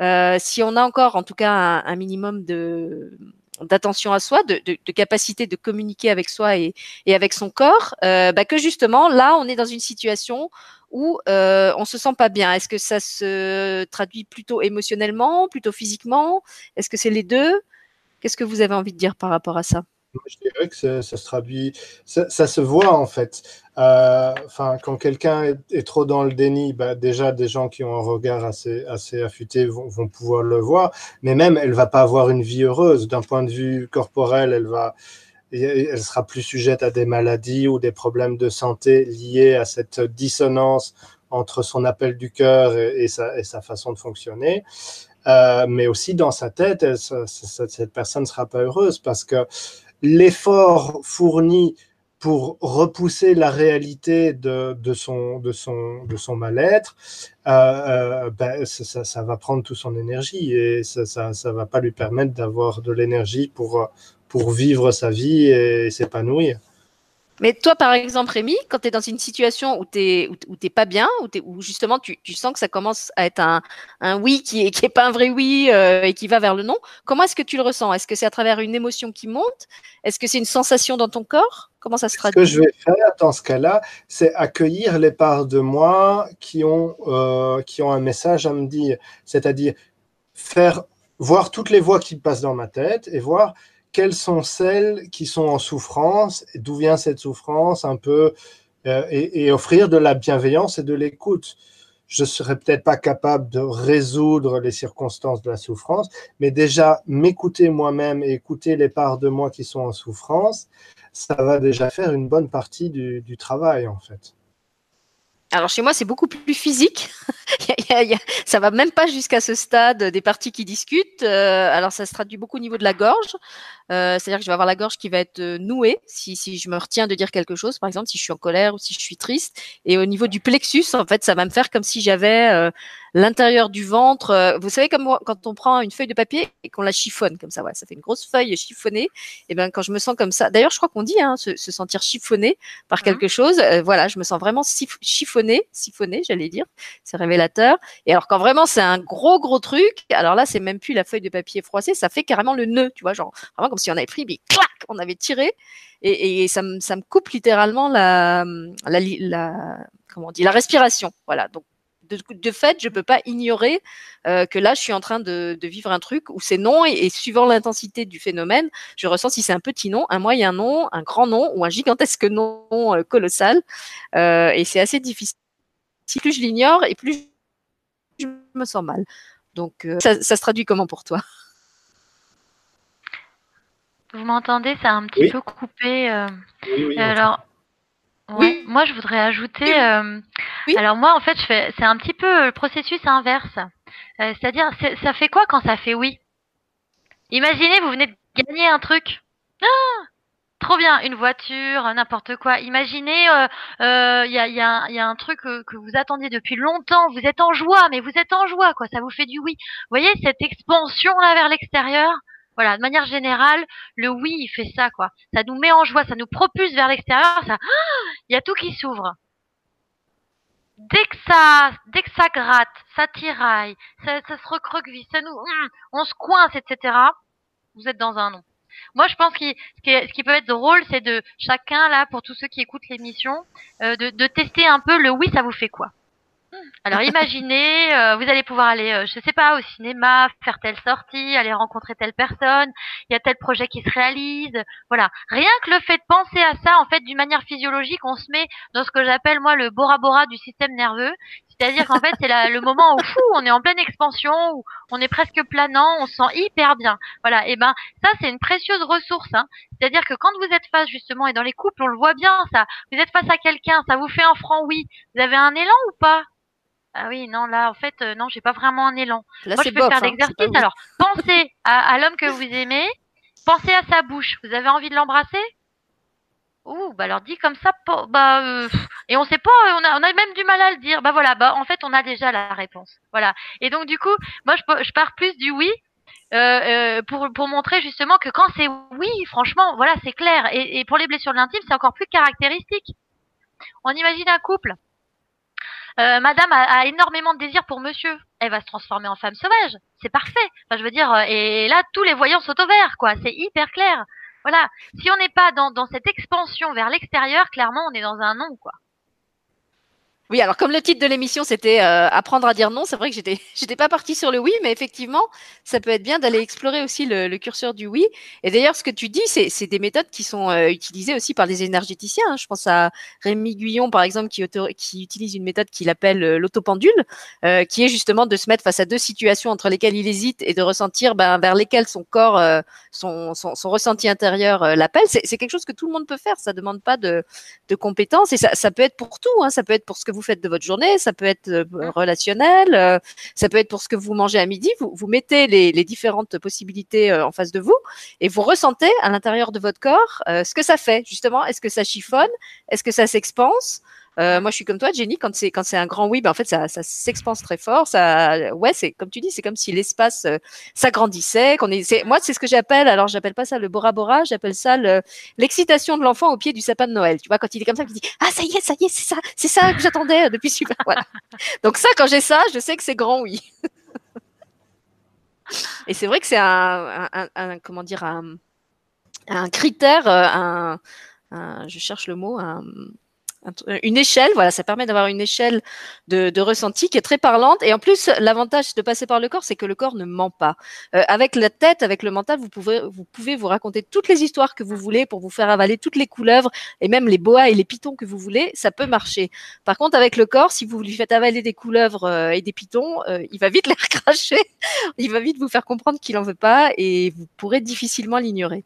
S1: euh, si on a encore en tout cas un, un minimum de d'attention à soi, de, de, de, capacité de communiquer avec soi et, avec son corps, euh, bah que justement là on est dans une situation où euh, on se sent pas bien. Est-ce que ça se traduit plutôt émotionnellement, plutôt physiquement? Est-ce que c'est les deux? Qu'est-ce que vous avez envie de dire par rapport à ça?
S2: Je dirais que ça, se voit en fait. Euh, enfin, quand quelqu'un est, trop dans le déni, bah, déjà des gens qui ont un regard assez, affûté vont, pouvoir le voir, mais même elle va pas avoir une vie heureuse d'un point de vue corporel. Elle va, elle sera plus sujette à des maladies ou des problèmes de santé liés à cette dissonance entre son appel du cœur et, sa, façon de fonctionner. Euh, mais aussi dans sa tête, cette personne ne sera pas heureuse parce que l'effort fourni pour repousser la réalité de, son, mal-être, euh, euh, ben, ça, va prendre toute son énergie et ça, ça va pas lui permettre d'avoir de l'énergie pour vivre sa vie et s'épanouir.
S1: Mais toi, par exemple, Rémi, quand tu es dans une situation où tu n'es où, t'es pas bien, où, où justement tu, tu, sens que ça commence à être un, un oui qui n'est qui est pas un vrai oui euh, et qui va vers le non, comment est-ce que tu le ressens? Est-ce que c'est à travers une émotion qui monte? Est-ce que c'est une sensation dans ton corps? Comment ça se traduit
S2: Ce que je vais faire dans ce cas-là, c'est accueillir les parts de moi qui ont, euh, qui ont un message à me dire, c'est-à-dire faire voir toutes les voix qui passent dans ma tête et voir quelles sont celles qui sont en souffrance, d'où vient cette souffrance un peu, euh, et, offrir de la bienveillance et de l'écoute. Je serais peut-être pas capable de résoudre les circonstances de la souffrance, mais déjà m'écouter moi-même et écouter les parts de moi qui sont en souffrance, ça va déjà faire une bonne partie du travail en fait.
S1: Alors chez moi, c'est beaucoup plus physique. <laughs> ça va même pas jusqu'à ce stade des parties qui discutent. Euh, alors ça se traduit beaucoup au niveau de la gorge. Euh, C'est-à-dire que je vais avoir la gorge qui va être euh, nouée si, si je me retiens de dire quelque chose, par exemple si je suis en colère ou si je suis triste. Et au niveau du plexus, en fait, ça va me faire comme si j'avais l'intérieur du ventre. Euh, vous savez comme quand on prend une feuille de papier et qu'on la chiffonne comme ça, ouais, ça fait une grosse feuille chiffonnée. Et eh ben quand je me sens comme ça, d'ailleurs je crois qu'on dit hein, se, se, sentir chiffonné par mmh. quelque chose. Euh, voilà, je me sens vraiment chiffonné, siphonné, j'allais dire. C'est révélateur. Et alors quand vraiment c'est un gros gros truc, alors là c'est même plus la feuille de papier froissée, ça fait carrément le nœud, tu vois, genre vraiment comme si on avait pris, mais clac, on avait tiré, et, et ça, me, ça me coupe littéralement la, la, la, comment on dit, la respiration. Voilà. Donc de, de, fait, je peux pas ignorer euh, que là, je suis en train de, de vivre un truc où c'est non, et, et suivant l'intensité du phénomène, je ressens si c'est un petit non, un moyen non, un grand non ou un gigantesque non euh, colossal. Euh, et c'est assez difficile. Si plus je l'ignore et plus je me sens mal. Donc, euh, ça, ça se traduit comment pour toi?
S3: Vous m'entendez? C'est un petit oui. peu coupé. Euh...
S2: Oui, oui,
S3: alors, ouais, moi, je voudrais ajouter. Euh... Alors moi, en fait, je fais. C'est un petit peu le processus inverse. Euh, C'est-à-dire, ça fait quoi quand ça fait oui? Imaginez, vous venez de gagner un truc. Ah Trop bien, une voiture, n'importe quoi. Imaginez, il euh, y, a, y, a, y, a, un truc que, que, vous attendiez depuis longtemps. Vous êtes en joie, mais vous êtes en joie, quoi. Ça vous fait du oui. Vous voyez cette expansion là vers l'extérieur? Voilà, de manière générale, le oui, il fait ça, quoi. Ça nous met en joie, ça nous propulse vers l'extérieur, ça, <gasps> il y a tout qui s'ouvre. Dès que ça, dès que ça gratte, ça tiraille, ça, se recroqueville, ça nous, on se coince, etc. Vous êtes dans un non. Moi, je pense que ce qui, peut être drôle, c'est de chacun là, pour tous ceux qui écoutent l'émission, euh, de tester un peu le oui, ça vous fait quoi. Alors imaginez, euh, vous allez pouvoir aller, euh, je sais pas, au cinéma, faire telle sortie, aller rencontrer telle personne, il y a tel projet qui se réalise, voilà. Rien que le fait de penser à ça, en fait, d'une manière physiologique, on se met dans ce que j'appelle moi le bora bora du système nerveux, C'est-à-dire qu'en fait, c'est le moment où fou, on est en pleine expansion, où on est presque planant, on se sent hyper bien. Voilà. Et ben, ça, c'est une précieuse ressource. Hein. C'est-à-dire que quand vous êtes face justement, et dans les couples, on le voit bien, ça. Vous êtes face à quelqu'un, ça vous fait un franc oui. Vous avez un élan ou pas? Ah oui, non, là, en fait, euh, non, j'ai pas vraiment un élan. Moi, je peux faire l'exercice. Hein, Alors, pensez à, à l'homme que vous aimez, pensez à sa bouche. Vous avez envie de l'embrasser? Ouh, bah alors dit comme ça, bah euh, et on sait pas, on a, on a même du mal à le dire. Bah voilà, bah en fait on a déjà la réponse. Voilà. Et donc du coup, moi je, je pars plus du oui euh, euh, pour pour montrer justement que quand c'est oui, franchement, voilà, c'est clair. Et, et pour les blessures de l'intime, c'est encore plus caractéristique. On imagine un couple. Euh, madame a, énormément de désir pour monsieur. Elle va se transformer en femme sauvage. C'est parfait. Enfin, je veux dire, et là, tous les voyants sont au vert, quoi. C'est hyper clair. Voilà. Si on n'est pas dans, dans cette expansion vers l'extérieur, clairement, on est dans un non, quoi.
S1: Oui, alors comme le titre de l'émission c'était euh, apprendre à dire non, c'est vrai que j'étais <laughs> j'étais pas partie sur le oui, mais effectivement, ça peut être bien d'aller explorer aussi le, le, curseur du oui. Et d'ailleurs, ce que tu dis, c'est des méthodes qui sont euh, utilisées aussi par des énergéticiens. Hein. Je pense à Rémi Guyon, par exemple, qui, qui utilise une méthode qu'il appelle euh, l'autopendule, euh, qui est justement de se mettre face à deux situations entre lesquelles il hésite et de ressentir ben, vers lesquelles son corps, son, son, son, ressenti intérieur l'appelle. C'est quelque chose que tout le monde peut faire. Ça demande pas de, de compétences et ça, ça peut être pour tout. Hein. Ça peut être pour ce que vous faites de votre journée, ça peut être euh, relationnel, euh, ça peut être pour ce que vous mangez à midi. Vous, vous mettez les, les, différentes possibilités euh, en face de vous et vous ressentez à l'intérieur de votre corps ce que ça fait. Justement, est-ce que ça chiffonne? Est-ce que ça s'expanse? Euh, moi, je suis comme toi, Jenny. Quand c'est quand c'est un grand oui, ben en fait, ça, ça s'expanse très fort. Ça, ouais, c'est comme tu dis, c'est comme si l'espace euh, s'agrandissait. Moi, c'est ce que j'appelle. Alors, j'appelle pas ça le Bora Bora, j'appelle ça le, l'excitation de l'enfant au pied du sapin de Noël. Tu vois, quand il est comme ça, il dit ah ça y est, ça y est, c'est ça, c'est ça que j'attendais depuis super. Donc ça, quand j'ai ça, je sais que c'est grand oui. Et c'est vrai que c'est un, comment dire un, un critère, euh, un, je cherche le mot, une échelle, voilà, ça permet d'avoir une échelle de, de, ressenti qui est très parlante. Et en plus, l'avantage de passer par le corps, c'est que le corps ne ment pas. Euh, avec la tête, avec le mental, vous pouvez, vous pouvez vous raconter toutes les histoires que vous voulez pour vous faire avaler toutes les couleuvres et même les boas et les pitons que vous voulez, ça peut marcher. Par contre, avec le corps, si vous lui faites avaler des couleuvres euh, et des pitons, euh, il va vite <laughs> les recracher. il va vite vous faire comprendre qu'il en veut pas et vous pourrez difficilement l'ignorer.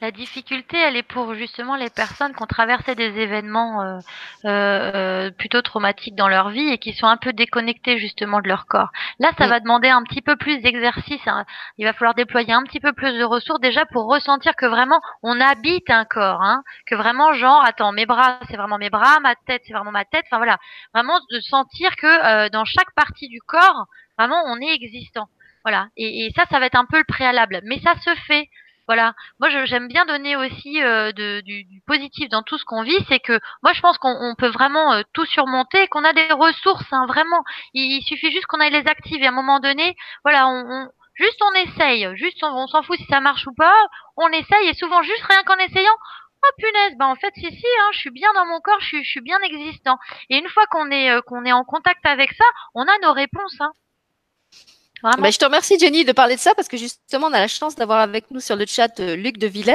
S3: La difficulté, elle est pour justement les personnes qui ont traversé des événements euh, euh, plutôt traumatiques dans leur vie et qui sont un peu déconnectés justement de leur corps. Là, ça va demander un petit peu plus d'exercice. Hein. Il va falloir déployer un petit peu plus de ressources déjà pour ressentir que vraiment on habite un corps, hein, que vraiment genre attends mes bras c'est vraiment mes bras, ma tête c'est vraiment ma tête. Enfin voilà, vraiment de sentir que euh, dans chaque partie du corps vraiment on est existant. Voilà. Et, et, ça, ça va être un peu le préalable. Mais ça se fait. Voilà. Moi, j'aime bien donner aussi euh, de, du, du, positif dans tout ce qu'on vit. C'est que moi, je pense qu'on peut vraiment euh, tout surmonter, qu'on a des ressources, hein, vraiment. Il, suffit juste qu'on aille les activer. À un moment donné, voilà, on, on juste on essaye. Juste, on, s'en fout si ça marche ou pas. On essaye et souvent juste rien qu'en essayant. Oh punaise, bah en fait si si, hein, je suis bien dans mon corps, je suis, je suis bien existant. Et une fois qu'on est euh, qu'on est en contact avec ça, on a nos réponses. Hein.
S1: Bah, je te remercie Jenny de parler de ça parce que justement on a la chance d'avoir avec nous sur le chat euh, Luc de Villers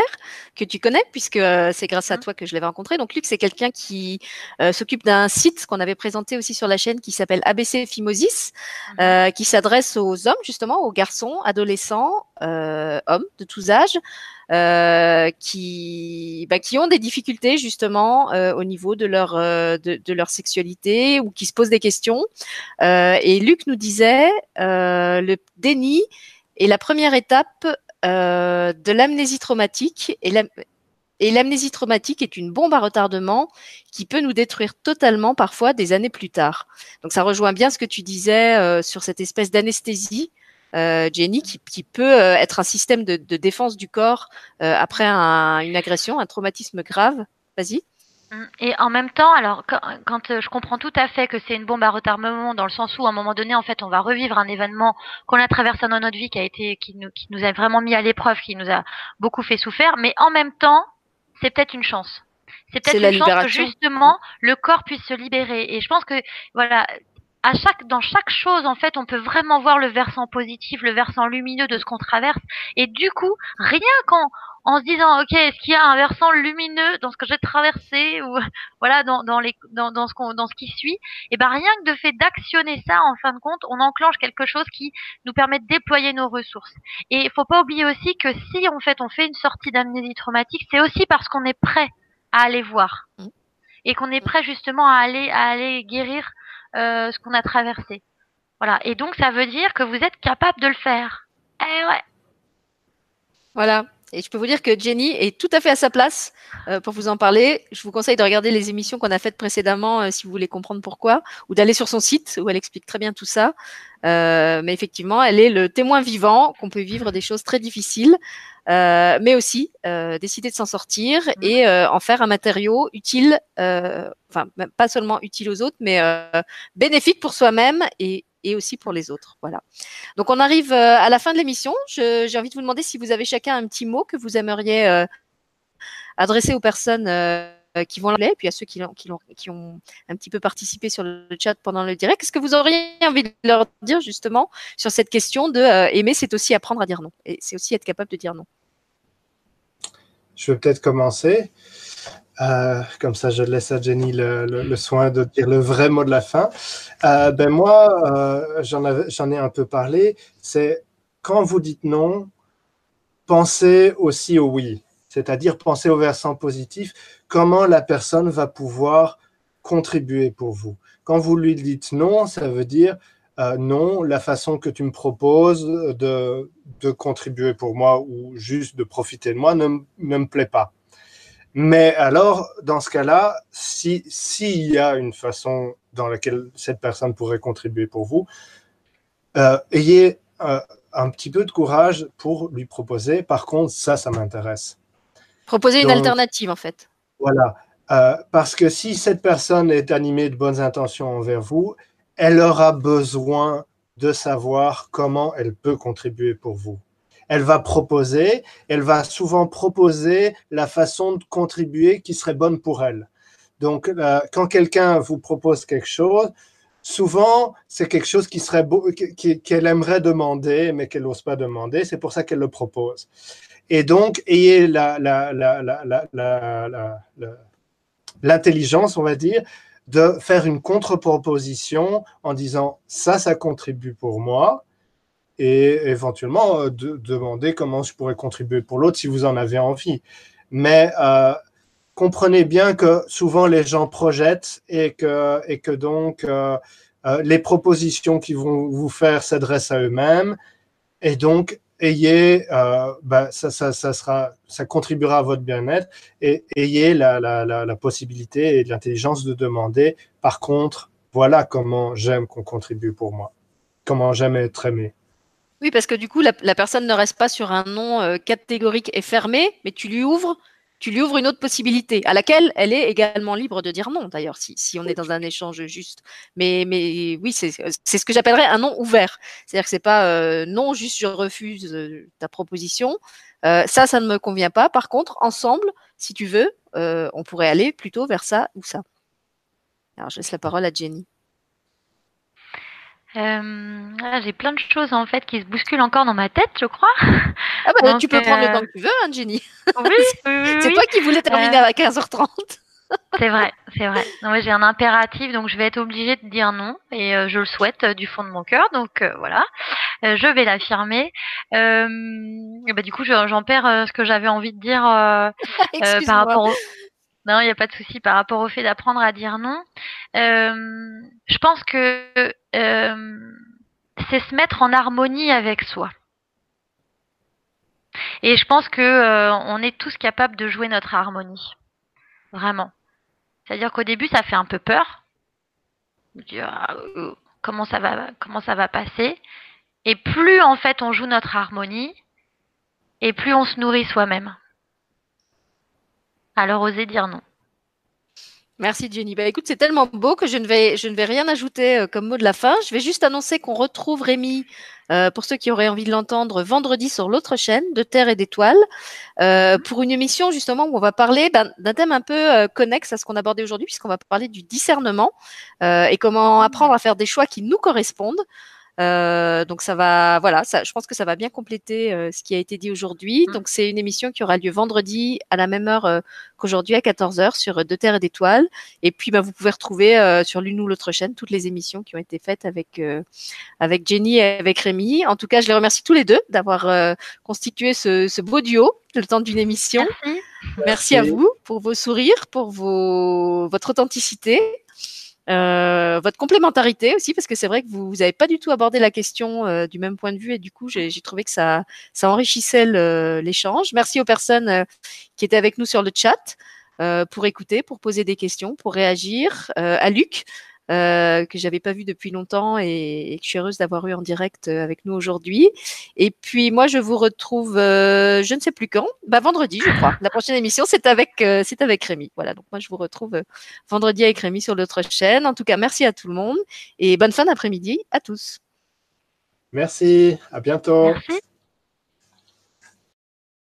S1: que tu connais puisque euh, c'est grâce à mmh. toi que je l'avais rencontré. Donc Luc c'est quelqu'un qui euh, s'occupe d'un site qu'on avait présenté aussi sur la chaîne qui s'appelle ABC Phimosis mmh. qui s'adresse aux hommes justement aux garçons, adolescents, hommes de tous âges euh, qui, bah, qui ont des difficultés justement euh, au niveau de leur, euh, de, leur sexualité ou qui se posent des questions. Euh, et Luc nous disait, le déni est la première étape de l'amnésie traumatique et la, et l'amnésie traumatique est une bombe à retardement qui peut nous détruire totalement parfois des années plus tard. Donc ça rejoint bien ce que tu disais euh, sur cette espèce d'anesthésie euh, Jenny, qui, peut euh, être un système de, défense du corps euh, après une agression, un traumatisme grave. Vas-y.
S3: Et en même temps, alors quand, je comprends tout à fait que c'est une bombe à retardement dans le sens où à un moment donné, en fait, on va revivre un événement qu'on a traversé dans notre vie, qui a été, qui nous, qui nous a vraiment mis à l'épreuve, qui nous a beaucoup fait souffrir, mais en même temps, c'est peut-être une chance. C'est peut-être une chance que justement le corps puisse se libérer. Et je pense que voilà, à chaque, dans chaque chose, en fait, on peut vraiment voir le versant positif, le versant lumineux de ce qu'on traverse. Et du coup, rien qu'en en se disant, ok, est-ce qu'il y a un versant lumineux dans ce que j'ai traversé ou <laughs> voilà dans, dans les dans, dans ce qu'on dans ce qui suit, et eh ben rien que de fait d'actionner ça, en fin de compte, on enclenche quelque chose qui nous permet de déployer nos ressources. Et il faut pas oublier aussi que si en fait on fait une sortie d'amnésie traumatique, c'est aussi parce qu'on est prêt à aller voir mmh. et qu'on est prêt justement à aller à aller guérir euh, ce qu'on a traversé. Voilà. Et donc, ça veut dire que vous êtes capable de le faire. Eh ouais.
S1: Voilà. Et je peux vous dire que Jenny est tout à fait à sa place euh, pour vous en parler. Je vous conseille de regarder les émissions qu'on a faites précédemment euh, si vous voulez comprendre pourquoi, ou d'aller sur son site où elle explique très bien tout ça. Mais effectivement, elle est le témoin vivant qu'on peut vivre des choses très difficiles, euh, mais aussi euh, décider de s'en sortir mmh. et en faire un matériau utile, enfin pas seulement utile aux autres, mais bénéfique pour soi-même et, et aussi pour les autres. Voilà. Donc on arrive à la fin de l'émission. J'ai envie de vous demander si vous avez chacun un petit mot que vous aimeriez adresser aux personnes euh, qui vont l'anglais, puis à ceux qui, ont un petit peu participé sur le chat pendant le direct. Qu'est-ce que vous auriez envie de leur dire justement sur cette question de euh, aimer, c'est aussi apprendre à dire non, et c'est aussi être capable de dire non.
S2: Je vais peut-être commencer. Euh, comme ça, je laisse à Jenny le, soin de dire le vrai mot de la fin. ben moi, j'en ai un peu parlé. C'est quand vous dites non, pensez aussi au oui c'est-à-dire penser au versant positif, comment la personne va pouvoir contribuer pour vous. Quand vous lui dites non, ça veut dire euh, non, la façon que tu me proposes de, contribuer pour moi ou juste de profiter de moi ne, me plaît pas. Mais alors, dans ce cas-là, s'il y a une façon dans laquelle cette personne pourrait contribuer pour vous, euh, ayez euh, un petit peu de courage pour lui proposer. Par contre, ça, ça m'intéresse.
S1: Proposer une alternative, en fait.
S2: Voilà. Euh, parce que si cette personne est animée de bonnes intentions envers vous, elle aura besoin de savoir comment elle peut contribuer pour vous. Elle va proposer, elle va souvent proposer la façon de contribuer qui serait bonne pour elle. Donc, euh, quand quelqu'un vous propose quelque chose, souvent, c'est quelque chose qui serait qu'elle aimerait demander, mais qu'elle n'ose pas demander. C'est pour ça qu'elle le propose. Et donc, ayez l'intelligence, on va dire, de faire une contre-proposition en disant ça, ça contribue pour moi, et éventuellement euh, de, demander comment je pourrais contribuer pour l'autre si vous en avez envie. Mais euh, comprenez bien que souvent les gens projettent et que, et que donc euh, les propositions qu'ils vont vous faire s'adressent à eux-mêmes. Et donc, ayez, bah, ça, ça, ça, sera, ça contribuera à votre bien-être et ayez la, la, la, possibilité et l'intelligence de demander, par contre, voilà comment j'aime qu'on contribue pour moi, comment j'aime être aimé.
S1: Oui, parce que du coup, la, personne ne reste pas sur un nom euh, catégorique et fermé, mais tu lui ouvres tu lui ouvres une autre possibilité, à laquelle elle est également libre de dire non, d'ailleurs, si, on est dans un échange juste. Mais, oui, c'est ce que j'appellerais un non ouvert. C'est-à-dire que c'est pas euh, non, juste je refuse euh, ta proposition. Euh, ça, ça ne me convient pas. Par contre, ensemble, si tu veux, on pourrait aller plutôt vers ça ou ça. Alors, je laisse la parole à Jenny.
S3: Euh, ah, j'ai plein de choses en fait qui se bousculent encore dans ma tête, je crois.
S1: Ah bah tu peux prendre le temps que tu veux, hein, Jenny. Oui, <laughs> c'est toi qui voulais terminer à 15h30.
S3: c'est vrai, c'est vrai. Non, j'ai un impératif, donc je vais être obligée de dire non, et euh, je le souhaite euh, du fond de mon cœur, donc voilà, je vais l'affirmer. bah, du coup, j'en perds ce que j'avais envie de dire par rapport au... Non, il n'y a pas de souci par rapport au fait d'apprendre à dire non. Euh, je pense que euh, c'est se mettre en harmonie avec soi. Et je pense que euh, on est tous capables de jouer notre harmonie. Vraiment. C'est-à-dire qu'au début, ça fait un peu peur. Ah, comment ça va, comment ça va passer? Et plus en fait on joue notre harmonie, et plus on se nourrit soi-même. Alors osez dire non.
S1: Merci Jenny. Bah, écoute, c'est tellement beau que je ne vais, je ne vais rien ajouter euh, comme mot de la fin. Je vais juste annoncer qu'on retrouve Rémi, euh, pour ceux qui auraient envie de l'entendre, vendredi sur l'autre chaîne de Terre et d'étoiles, euh, pour une émission justement où on va parler ben, d'un thème un peu connexe à ce qu'on abordait aujourd'hui, puisqu'on va parler du discernement et comment apprendre à faire des choix qui nous correspondent. Euh, donc ça va, voilà, ça, je pense que ça va bien compléter euh, ce qui a été dit aujourd'hui. Mmh. Donc c'est une émission qui aura lieu vendredi à la même heure euh, qu'aujourd'hui à 14h sur De Terre et d'Étoiles. Et puis bah, vous pouvez retrouver sur l'une ou l'autre chaîne toutes les émissions qui ont été faites avec avec Jenny et avec Rémi. En tout cas, je les remercie tous les deux d'avoir constitué ce, ce, beau duo le temps d'une émission.
S3: Merci.
S1: Merci. à vous pour vos sourires, pour vos, votre authenticité euh, votre complémentarité aussi, parce que c'est vrai que vous n'avez pas du tout abordé la question euh, du même point de vue et du coup, j'ai trouvé que ça, ça enrichissait l'échange. Merci aux personnes euh, qui étaient avec nous sur le chat pour écouter, pour poser des questions, pour réagir. à Luc, euh, que j'avais pas vu depuis longtemps et, que je suis heureuse d'avoir eu en direct euh, avec nous aujourd'hui. Et puis moi, je vous retrouve, euh, je ne sais plus quand, bah, vendredi, je crois. La prochaine émission, c'est avec, c'est avec Rémi. Voilà, donc moi, je vous retrouve vendredi avec Rémi sur notre chaîne. En tout cas, merci à tout le monde et bonne fin d'après-midi à tous.
S2: Merci, à bientôt.
S3: Merci.